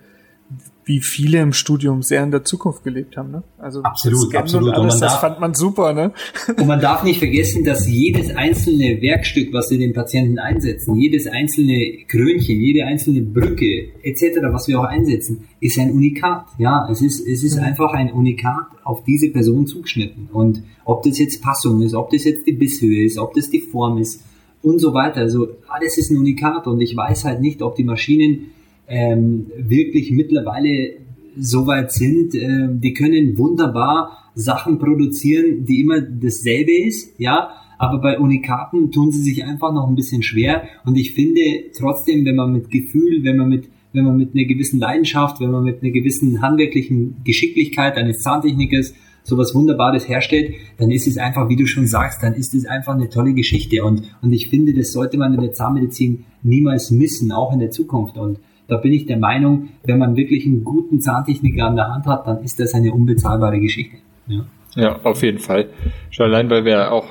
wie viele im Studium sehr in der Zukunft gelebt haben. Ne? Also absolut, absolut. Alles, und das darf, fand man super. Ne? Und man darf nicht vergessen, dass jedes einzelne Werkstück, was wir den Patienten einsetzen, jedes einzelne Krönchen, jede einzelne Brücke etc., was wir auch einsetzen, ist ein Unikat. Ja, es ist es ist mhm. einfach ein Unikat auf diese Person zugeschnitten. Und ob das jetzt Passung ist, ob das jetzt die Bisshöhe ist, ob das die Form ist und so weiter. Also alles ist ein Unikat und ich weiß halt nicht, ob die Maschinen ähm, wirklich mittlerweile so weit sind, äh, die können wunderbar Sachen produzieren, die immer dasselbe ist, ja, aber bei Unikaten tun sie sich einfach noch ein bisschen schwer und ich finde trotzdem, wenn man mit Gefühl, wenn man mit wenn man mit einer gewissen Leidenschaft, wenn man mit einer gewissen handwerklichen Geschicklichkeit eines Zahntechnikers sowas Wunderbares herstellt, dann ist es einfach, wie du schon sagst, dann ist es einfach eine tolle Geschichte. Und, und ich finde, das sollte man in der Zahnmedizin niemals missen, auch in der Zukunft. Und da bin ich der Meinung, wenn man wirklich einen guten Zahntechniker an der Hand hat, dann ist das eine unbezahlbare Geschichte. Ja, ja auf jeden Fall. Schon allein, weil wir auch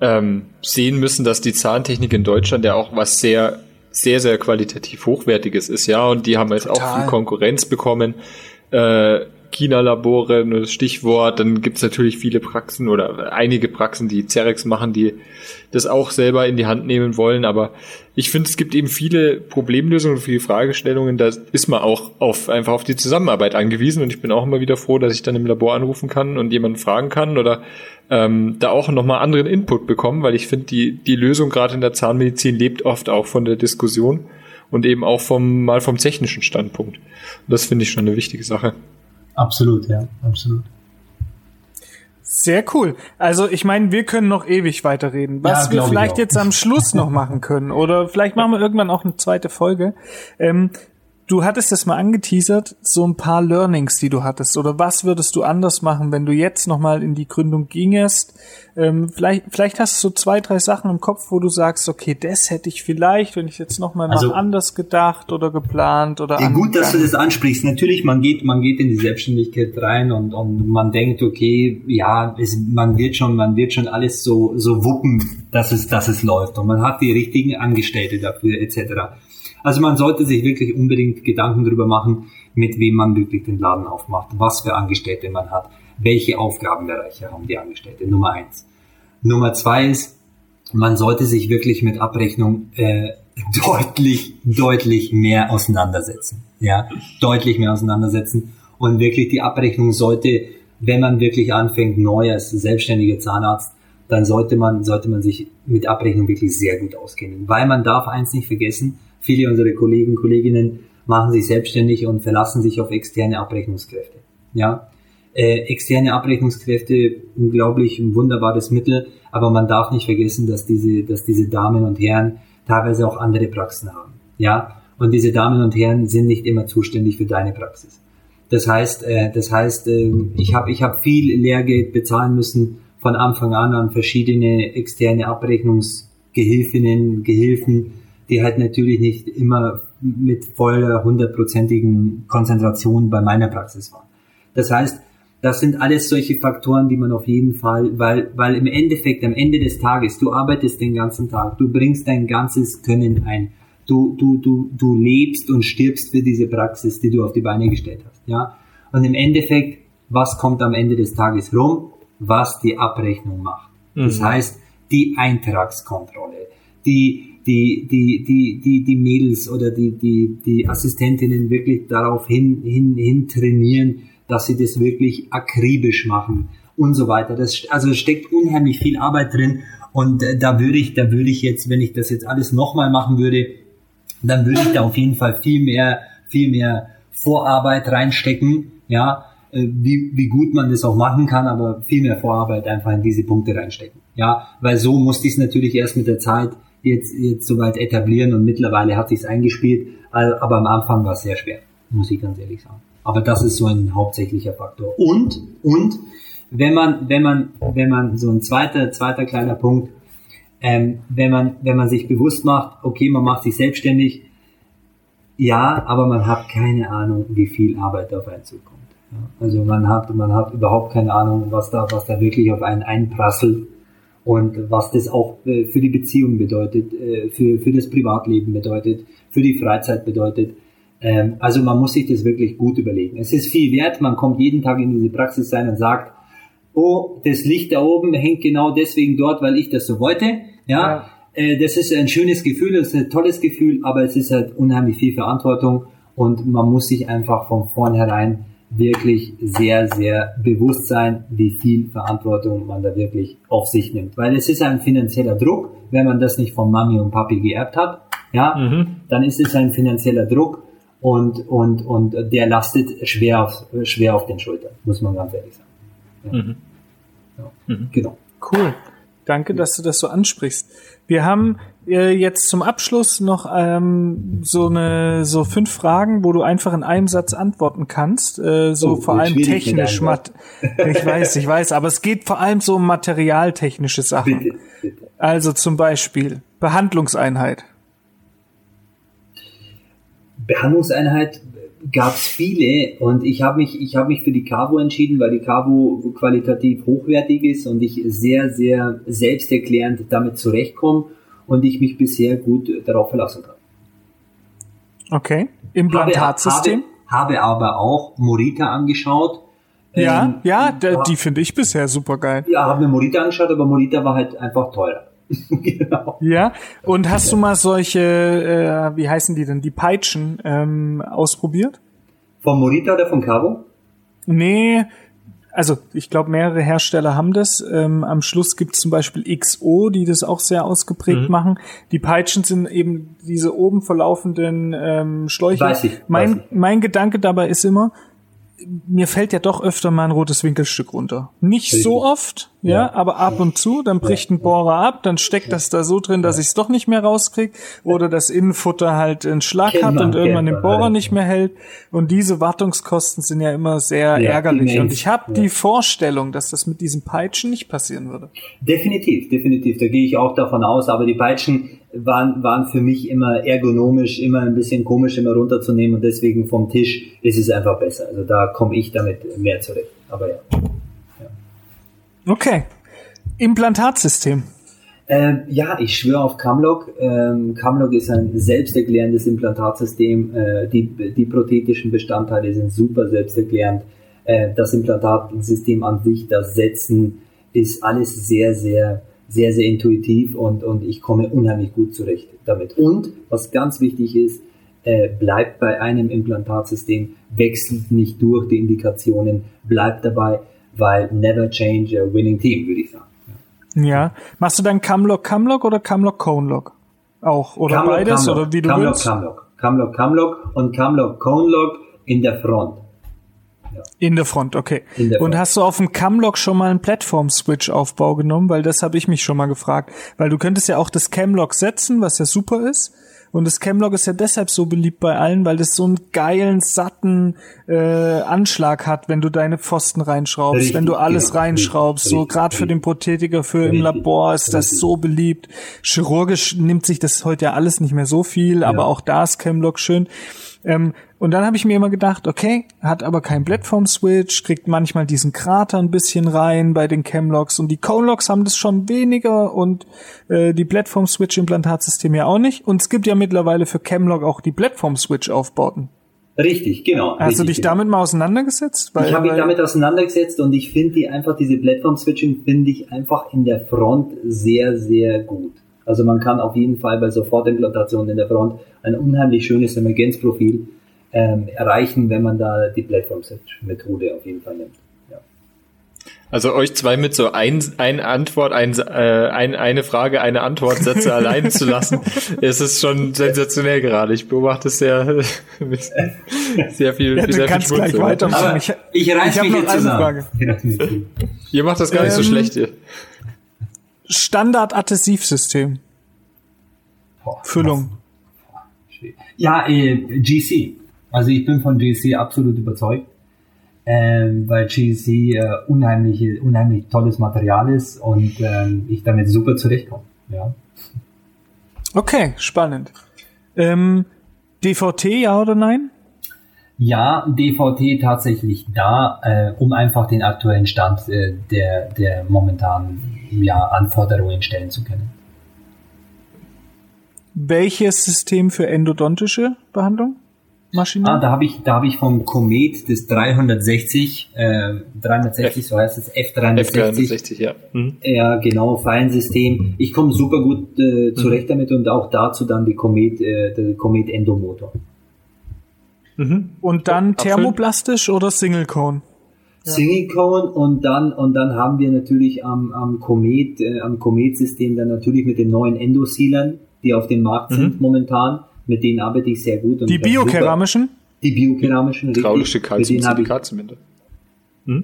ähm, sehen müssen, dass die Zahntechnik in Deutschland ja auch was sehr, sehr, sehr qualitativ Hochwertiges ist, ja, und die haben jetzt Total. auch viel Konkurrenz bekommen. Äh, China-Labore, das Stichwort. Dann gibt es natürlich viele Praxen oder einige Praxen, die Cerex machen, die das auch selber in die Hand nehmen wollen. Aber ich finde, es gibt eben viele Problemlösungen, viele Fragestellungen. Da ist man auch auf, einfach auf die Zusammenarbeit angewiesen. Und ich bin auch immer wieder froh, dass ich dann im Labor anrufen kann und jemanden fragen kann oder ähm, da auch nochmal anderen Input bekommen, weil ich finde, die, die Lösung gerade in der Zahnmedizin lebt oft auch von der Diskussion und eben auch vom, mal vom technischen Standpunkt. Und das finde ich schon eine wichtige Sache. Absolut, ja, absolut. Sehr cool. Also ich meine, wir können noch ewig weiterreden. Was ja, wir vielleicht jetzt am Schluss noch machen können oder vielleicht machen wir irgendwann auch eine zweite Folge. Ähm, Du hattest es mal angeteasert, so ein paar Learnings, die du hattest. Oder was würdest du anders machen, wenn du jetzt nochmal in die Gründung gingest? Ähm, vielleicht, vielleicht hast du so zwei, drei Sachen im Kopf, wo du sagst, okay, das hätte ich vielleicht, wenn ich jetzt nochmal also, anders gedacht oder geplant oder ja, Gut, dass du das ansprichst. Natürlich, man geht, man geht in die Selbstständigkeit rein und, und man denkt, okay, ja, es, man wird schon, man wird schon alles so, so wuppen, dass es, dass es läuft. Und man hat die richtigen Angestellte dafür, etc. Also man sollte sich wirklich unbedingt Gedanken darüber machen, mit wem man wirklich den Laden aufmacht, was für Angestellte man hat, welche Aufgabenbereiche haben die Angestellte. Nummer eins. Nummer zwei ist, man sollte sich wirklich mit Abrechnung äh, deutlich, deutlich mehr auseinandersetzen. Ja, deutlich mehr auseinandersetzen. Und wirklich die Abrechnung sollte, wenn man wirklich anfängt, neu als selbstständiger Zahnarzt, dann sollte man, sollte man sich mit Abrechnung wirklich sehr gut auskennen. Weil man darf eins nicht vergessen, Viele unserer Kollegen, Kolleginnen machen sich selbstständig und verlassen sich auf externe Abrechnungskräfte. Ja, äh, externe Abrechnungskräfte, unglaublich ein wunderbares Mittel, aber man darf nicht vergessen, dass diese, dass diese Damen und Herren teilweise auch andere Praxen haben. Ja, und diese Damen und Herren sind nicht immer zuständig für deine Praxis. Das heißt, äh, das heißt, äh, ich habe ich hab viel Lehrgeld bezahlen müssen von Anfang an an verschiedene externe Abrechnungsgehilfinnen, Gehilfen, die halt natürlich nicht immer mit voller hundertprozentigen Konzentration bei meiner Praxis waren. Das heißt, das sind alles solche Faktoren, die man auf jeden Fall, weil, weil im Endeffekt, am Ende des Tages, du arbeitest den ganzen Tag, du bringst dein ganzes Können ein, du, du, du, du lebst und stirbst für diese Praxis, die du auf die Beine gestellt hast, ja. Und im Endeffekt, was kommt am Ende des Tages rum? Was die Abrechnung macht. Mhm. Das heißt, die Eintragskontrolle, die, die, die, die, die, die Mädels oder die, die, die Assistentinnen wirklich darauf hin, hin, hin trainieren, dass sie das wirklich akribisch machen und so weiter. Das, also steckt unheimlich viel Arbeit drin und äh, da würde ich, da würde ich jetzt, wenn ich das jetzt alles nochmal machen würde, dann würde ich da auf jeden Fall viel mehr, viel mehr Vorarbeit reinstecken, ja, äh, wie, wie gut man das auch machen kann, aber viel mehr Vorarbeit einfach in diese Punkte reinstecken. Ja, weil so musste ich es natürlich erst mit der Zeit jetzt, jetzt soweit etablieren und mittlerweile hat sich's eingespielt, aber am Anfang war es sehr schwer, muss ich ganz ehrlich sagen. Aber das ist so ein hauptsächlicher Faktor. Und, und, wenn man, wenn man, wenn man so ein zweiter, zweiter kleiner Punkt, ähm, wenn man, wenn man sich bewusst macht, okay, man macht sich selbstständig, ja, aber man hat keine Ahnung, wie viel Arbeit auf einen zukommt. Ja, also man hat, man hat überhaupt keine Ahnung, was da, was da wirklich auf einen einprasselt und was das auch äh, für die Beziehung bedeutet, äh, für, für das Privatleben bedeutet, für die Freizeit bedeutet. Ähm, also man muss sich das wirklich gut überlegen. Es ist viel wert, man kommt jeden Tag in diese Praxis sein und sagt, oh, das Licht da oben hängt genau deswegen dort, weil ich das so wollte. Ja, ja. Äh, das ist ein schönes Gefühl, das ist ein tolles Gefühl, aber es ist halt unheimlich viel Verantwortung und man muss sich einfach von vornherein wirklich sehr, sehr bewusst sein, wie viel Verantwortung man da wirklich auf sich nimmt. Weil es ist ein finanzieller Druck, wenn man das nicht von Mami und Papi geerbt hat, ja, mhm. dann ist es ein finanzieller Druck und, und, und der lastet schwer auf, schwer auf den Schultern, muss man ganz ehrlich sagen. Ja. Mhm. Ja. Mhm. Genau. Cool. Danke, dass du das so ansprichst. Wir haben äh, jetzt zum Abschluss noch ähm, so eine so fünf Fragen, wo du einfach in einem Satz antworten kannst. Äh, so Oh, vor allem technisch. Mat ich weiß, ich weiß, aber es geht vor allem so um materialtechnische Sachen. Bitte, bitte. Also zum Beispiel Behandlungseinheit. Behandlungseinheit gab es viele und ich habe mich, ich habe mich für die Cavo entschieden, weil die Cavo qualitativ hochwertig ist und ich sehr, sehr selbsterklärend damit zurechtkomme und ich mich bisher gut darauf verlassen kann. Okay. Habe, Implantatsystem. habe, habe aber auch Morita angeschaut. ja, Ähm, ja, der, die finde ich bisher super geil. Ja, habe mir Morita angeschaut, aber Morita war halt einfach teurer. [laughs] genau. Ja, und hast du mal solche, äh, wie heißen die denn, die Peitschen ähm, ausprobiert? Von Morita oder von Cavo? Nee, also ich glaube, mehrere Hersteller haben das. Ähm, am Schluss gibt es zum Beispiel XO, die das auch sehr ausgeprägt Mhm. machen. Die Peitschen sind eben diese oben verlaufenden ähm, Schläuche. Weiß ich, mein, weiß ich. mein Gedanke dabei ist immer, mir fällt ja doch öfter mal ein rotes Winkelstück runter. Nicht Richtig. so oft, ja, Ja. aber ab und zu, dann bricht ein Bohrer ab, dann steckt das da so drin, dass ich es doch nicht mehr rauskrieg oder das Innenfutter halt einen Schlag Kennt hat man, und irgendwann den man, Bohrer nicht mehr hält. Und diese Wartungskosten sind ja immer sehr Ja, ärgerlich. immens. Und ich habe Ja. die Vorstellung, dass das mit diesen Peitschen nicht passieren würde. Definitiv, definitiv. Da gehe ich auch davon aus. Aber die Peitschen waren, waren für mich immer ergonomisch, immer ein bisschen komisch, immer runterzunehmen. Und deswegen vom Tisch ist es einfach besser. Also da komme ich damit mehr zurecht. Aber ja. Okay. Implantatsystem. Ähm, ja, ich schwöre auf Camlock. Ähm, Camlock ist ein selbsterklärendes Implantatsystem. Äh, die, die prothetischen Bestandteile sind super selbsterklärend. Äh, das Implantatsystem an sich, das Setzen, ist alles sehr, sehr, sehr, sehr intuitiv und, und ich komme unheimlich gut zurecht damit. Und was ganz wichtig ist, äh, bleibt bei einem Implantatsystem, wechselt nicht durch die Indikationen, bleibt dabei, weil never change a winning team, würde ich sagen. Ja. Machst du dann Camlock Camlock oder Camlock Conelock? Auch. Oder Camlock, beides? Camlock, oder wie du Camlock, willst? Camlock, Camlock, Camlock und Camlock Conelock in der Front. In der Front, okay. Der Und Front. hast du auf dem Camlock schon mal einen Plattform-Switch-Aufbau genommen? Weil das habe ich mich schon mal gefragt. Weil du könntest ja auch das Camlock setzen, was ja super ist. Und das Camlock ist ja deshalb so beliebt bei allen, weil das so einen geilen, satten äh, Anschlag hat, wenn du deine Pfosten reinschraubst, Richtig, wenn du alles genau, reinschraubst. richtig, so gerade für richtig. den Prothetiker, für im Richtig, Labor ist das so beliebt. Chirurgisch nimmt sich das heute ja alles nicht mehr so viel, aber auch da ist Camlock schön. Ähm, und dann habe ich mir immer gedacht, okay, hat aber kein Plattform-Switch, kriegt manchmal diesen Krater ein bisschen rein bei den Camlocks und die Conelocks haben das schon weniger und äh, die Plattform-Switch-Implantatsysteme ja auch nicht. Und es gibt ja mittlerweile für Camlock auch die Plattform-Switch-Aufbauten. Richtig, genau. Hast du richtig, dich genau. damit mal auseinandergesetzt? Ich habe mich weil- damit auseinandergesetzt und ich finde die einfach, diese Plattform-Switching finde ich einfach in der Front sehr, sehr gut. Also man kann auf jeden Fall bei Sofortimplantationen in der Front ein unheimlich schönes Emergenzprofil ähm, erreichen, wenn man da die Plattform-Switch-Methode auf jeden Fall nimmt. Ja. Also euch zwei mit so ein, ein Antwort, ein, äh, ein, eine Frage, eine Antwort Sätze [laughs] allein zu lassen, es ist schon sensationell gerade. Ich beobachte es sehr, [laughs] sehr viel, Ja, du sehr kannst viel gleich weitermachen. Ich- ich, reiß ich mich noch jetzt eine zusammen. Frage. [laughs] Ihr macht das gar nicht so Ähm, schlecht hier. Standard-Adhesivsystem. Füllung. Ja, äh, GC. Also ich bin von GC absolut überzeugt, ähm, weil GC äh, unheimlich, unheimlich tolles Material ist und ähm, ich damit super zurechtkomme. Ja. Okay, spannend. Ähm, DVT, ja oder nein? ja, DVT tatsächlich da, äh, um einfach den aktuellen Stand äh, der, der momentanen ja, Anforderungen stellen zu können. Welches System für endodontische Behandlung? Maschine? Ah, da habe ich, da habe ich vom Comet das 360, äh, 360, so heißt es, F360. F360, ja. Mhm. Ja, genau, Fallensystem. Ich komme super gut äh, zurecht damit und auch dazu dann die Comet, äh, der Comet Endomotor. Mhm. Und dann Apfel? thermoplastisch oder Single Cone? Single Cone und dann und dann haben wir natürlich am, am Comet, äh, am Comet-System dann natürlich mit den neuen Endosealern, die auf dem Markt sind momentan. Mit denen arbeite ich sehr gut. Und Die biokeramischen? Die biokeramischen, richtig. Habe ich, Calciumsilikat-Zemente.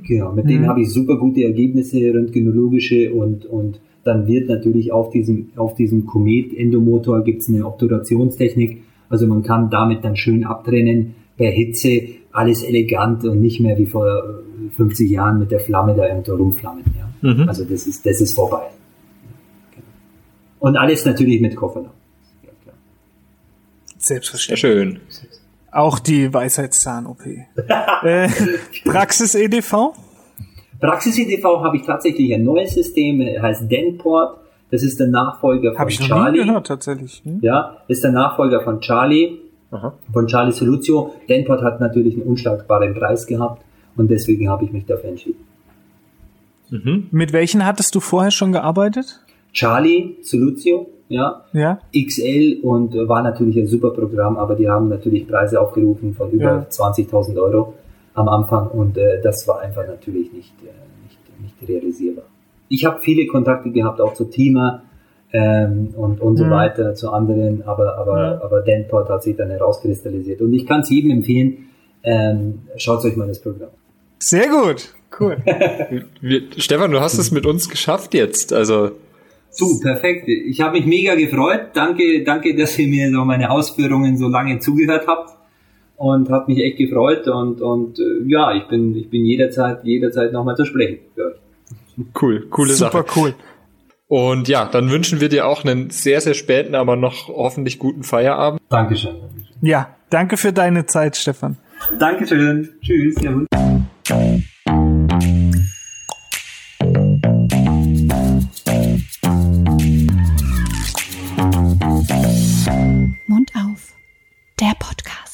genau, mit denen habe ich super gute Ergebnisse, röntgenologische und, und dann wird natürlich auf diesem, auf diesem Komet-Endomotor gibt es eine Obturationstechnik. Also man kann damit dann schön abtrennen per Hitze, alles elegant und nicht mehr wie vor 50 Jahren mit der Flamme da irgendwo rumflammen. Ja. Mhm. Also das ist, das ist vorbei. Und alles natürlich mit Kofferraum. Ja, Selbstverständlich. Schön. Auch die Weisheitszahn-OP. [laughs] äh, Praxis EDV? Praxis EDV habe ich tatsächlich ein neues System, heißt Denport. Das ist der Nachfolger von Hab ich noch Charlie. nie gehört, tatsächlich. Hm? Ja, ist der Nachfolger von Charlie, Aha. von Charlie Soluzio. Denport hat natürlich einen unschlagbaren Preis gehabt und deswegen habe ich mich dafür entschieden. Mhm. Mit welchen hattest du vorher schon gearbeitet? Charlie Soluzio, ja, ja. XL und war natürlich ein super Programm, aber die haben natürlich Preise aufgerufen von über ja. 20.000 Euro am Anfang und äh, das war einfach natürlich nicht, äh, nicht, nicht realisierbar. Ich habe viele Kontakte gehabt, auch zu Thema ähm, und, und so mhm. weiter, zu anderen, aber, aber, mhm. aber Denport hat sich dann herauskristallisiert und ich kann es jedem empfehlen, ähm, schaut euch mal das Programm. Sehr gut, cool. [laughs] Wir, Stefan, du hast es mit uns geschafft jetzt, also Du, perfekt. Ich habe mich mega gefreut. Danke, danke, dass ihr mir so meine Ausführungen so lange zugehört habt und hat mich echt gefreut und und äh, ja, ich bin ich bin jederzeit jederzeit nochmal zu sprechen für Cool, coole Super Sache. Super cool. Und ja, dann wünschen wir dir auch einen sehr sehr späten, aber noch hoffentlich guten Feierabend. Dankeschön. Ja, danke für deine Zeit, Stefan. Dankeschön. Tschüss. Mund auf, der Podcast.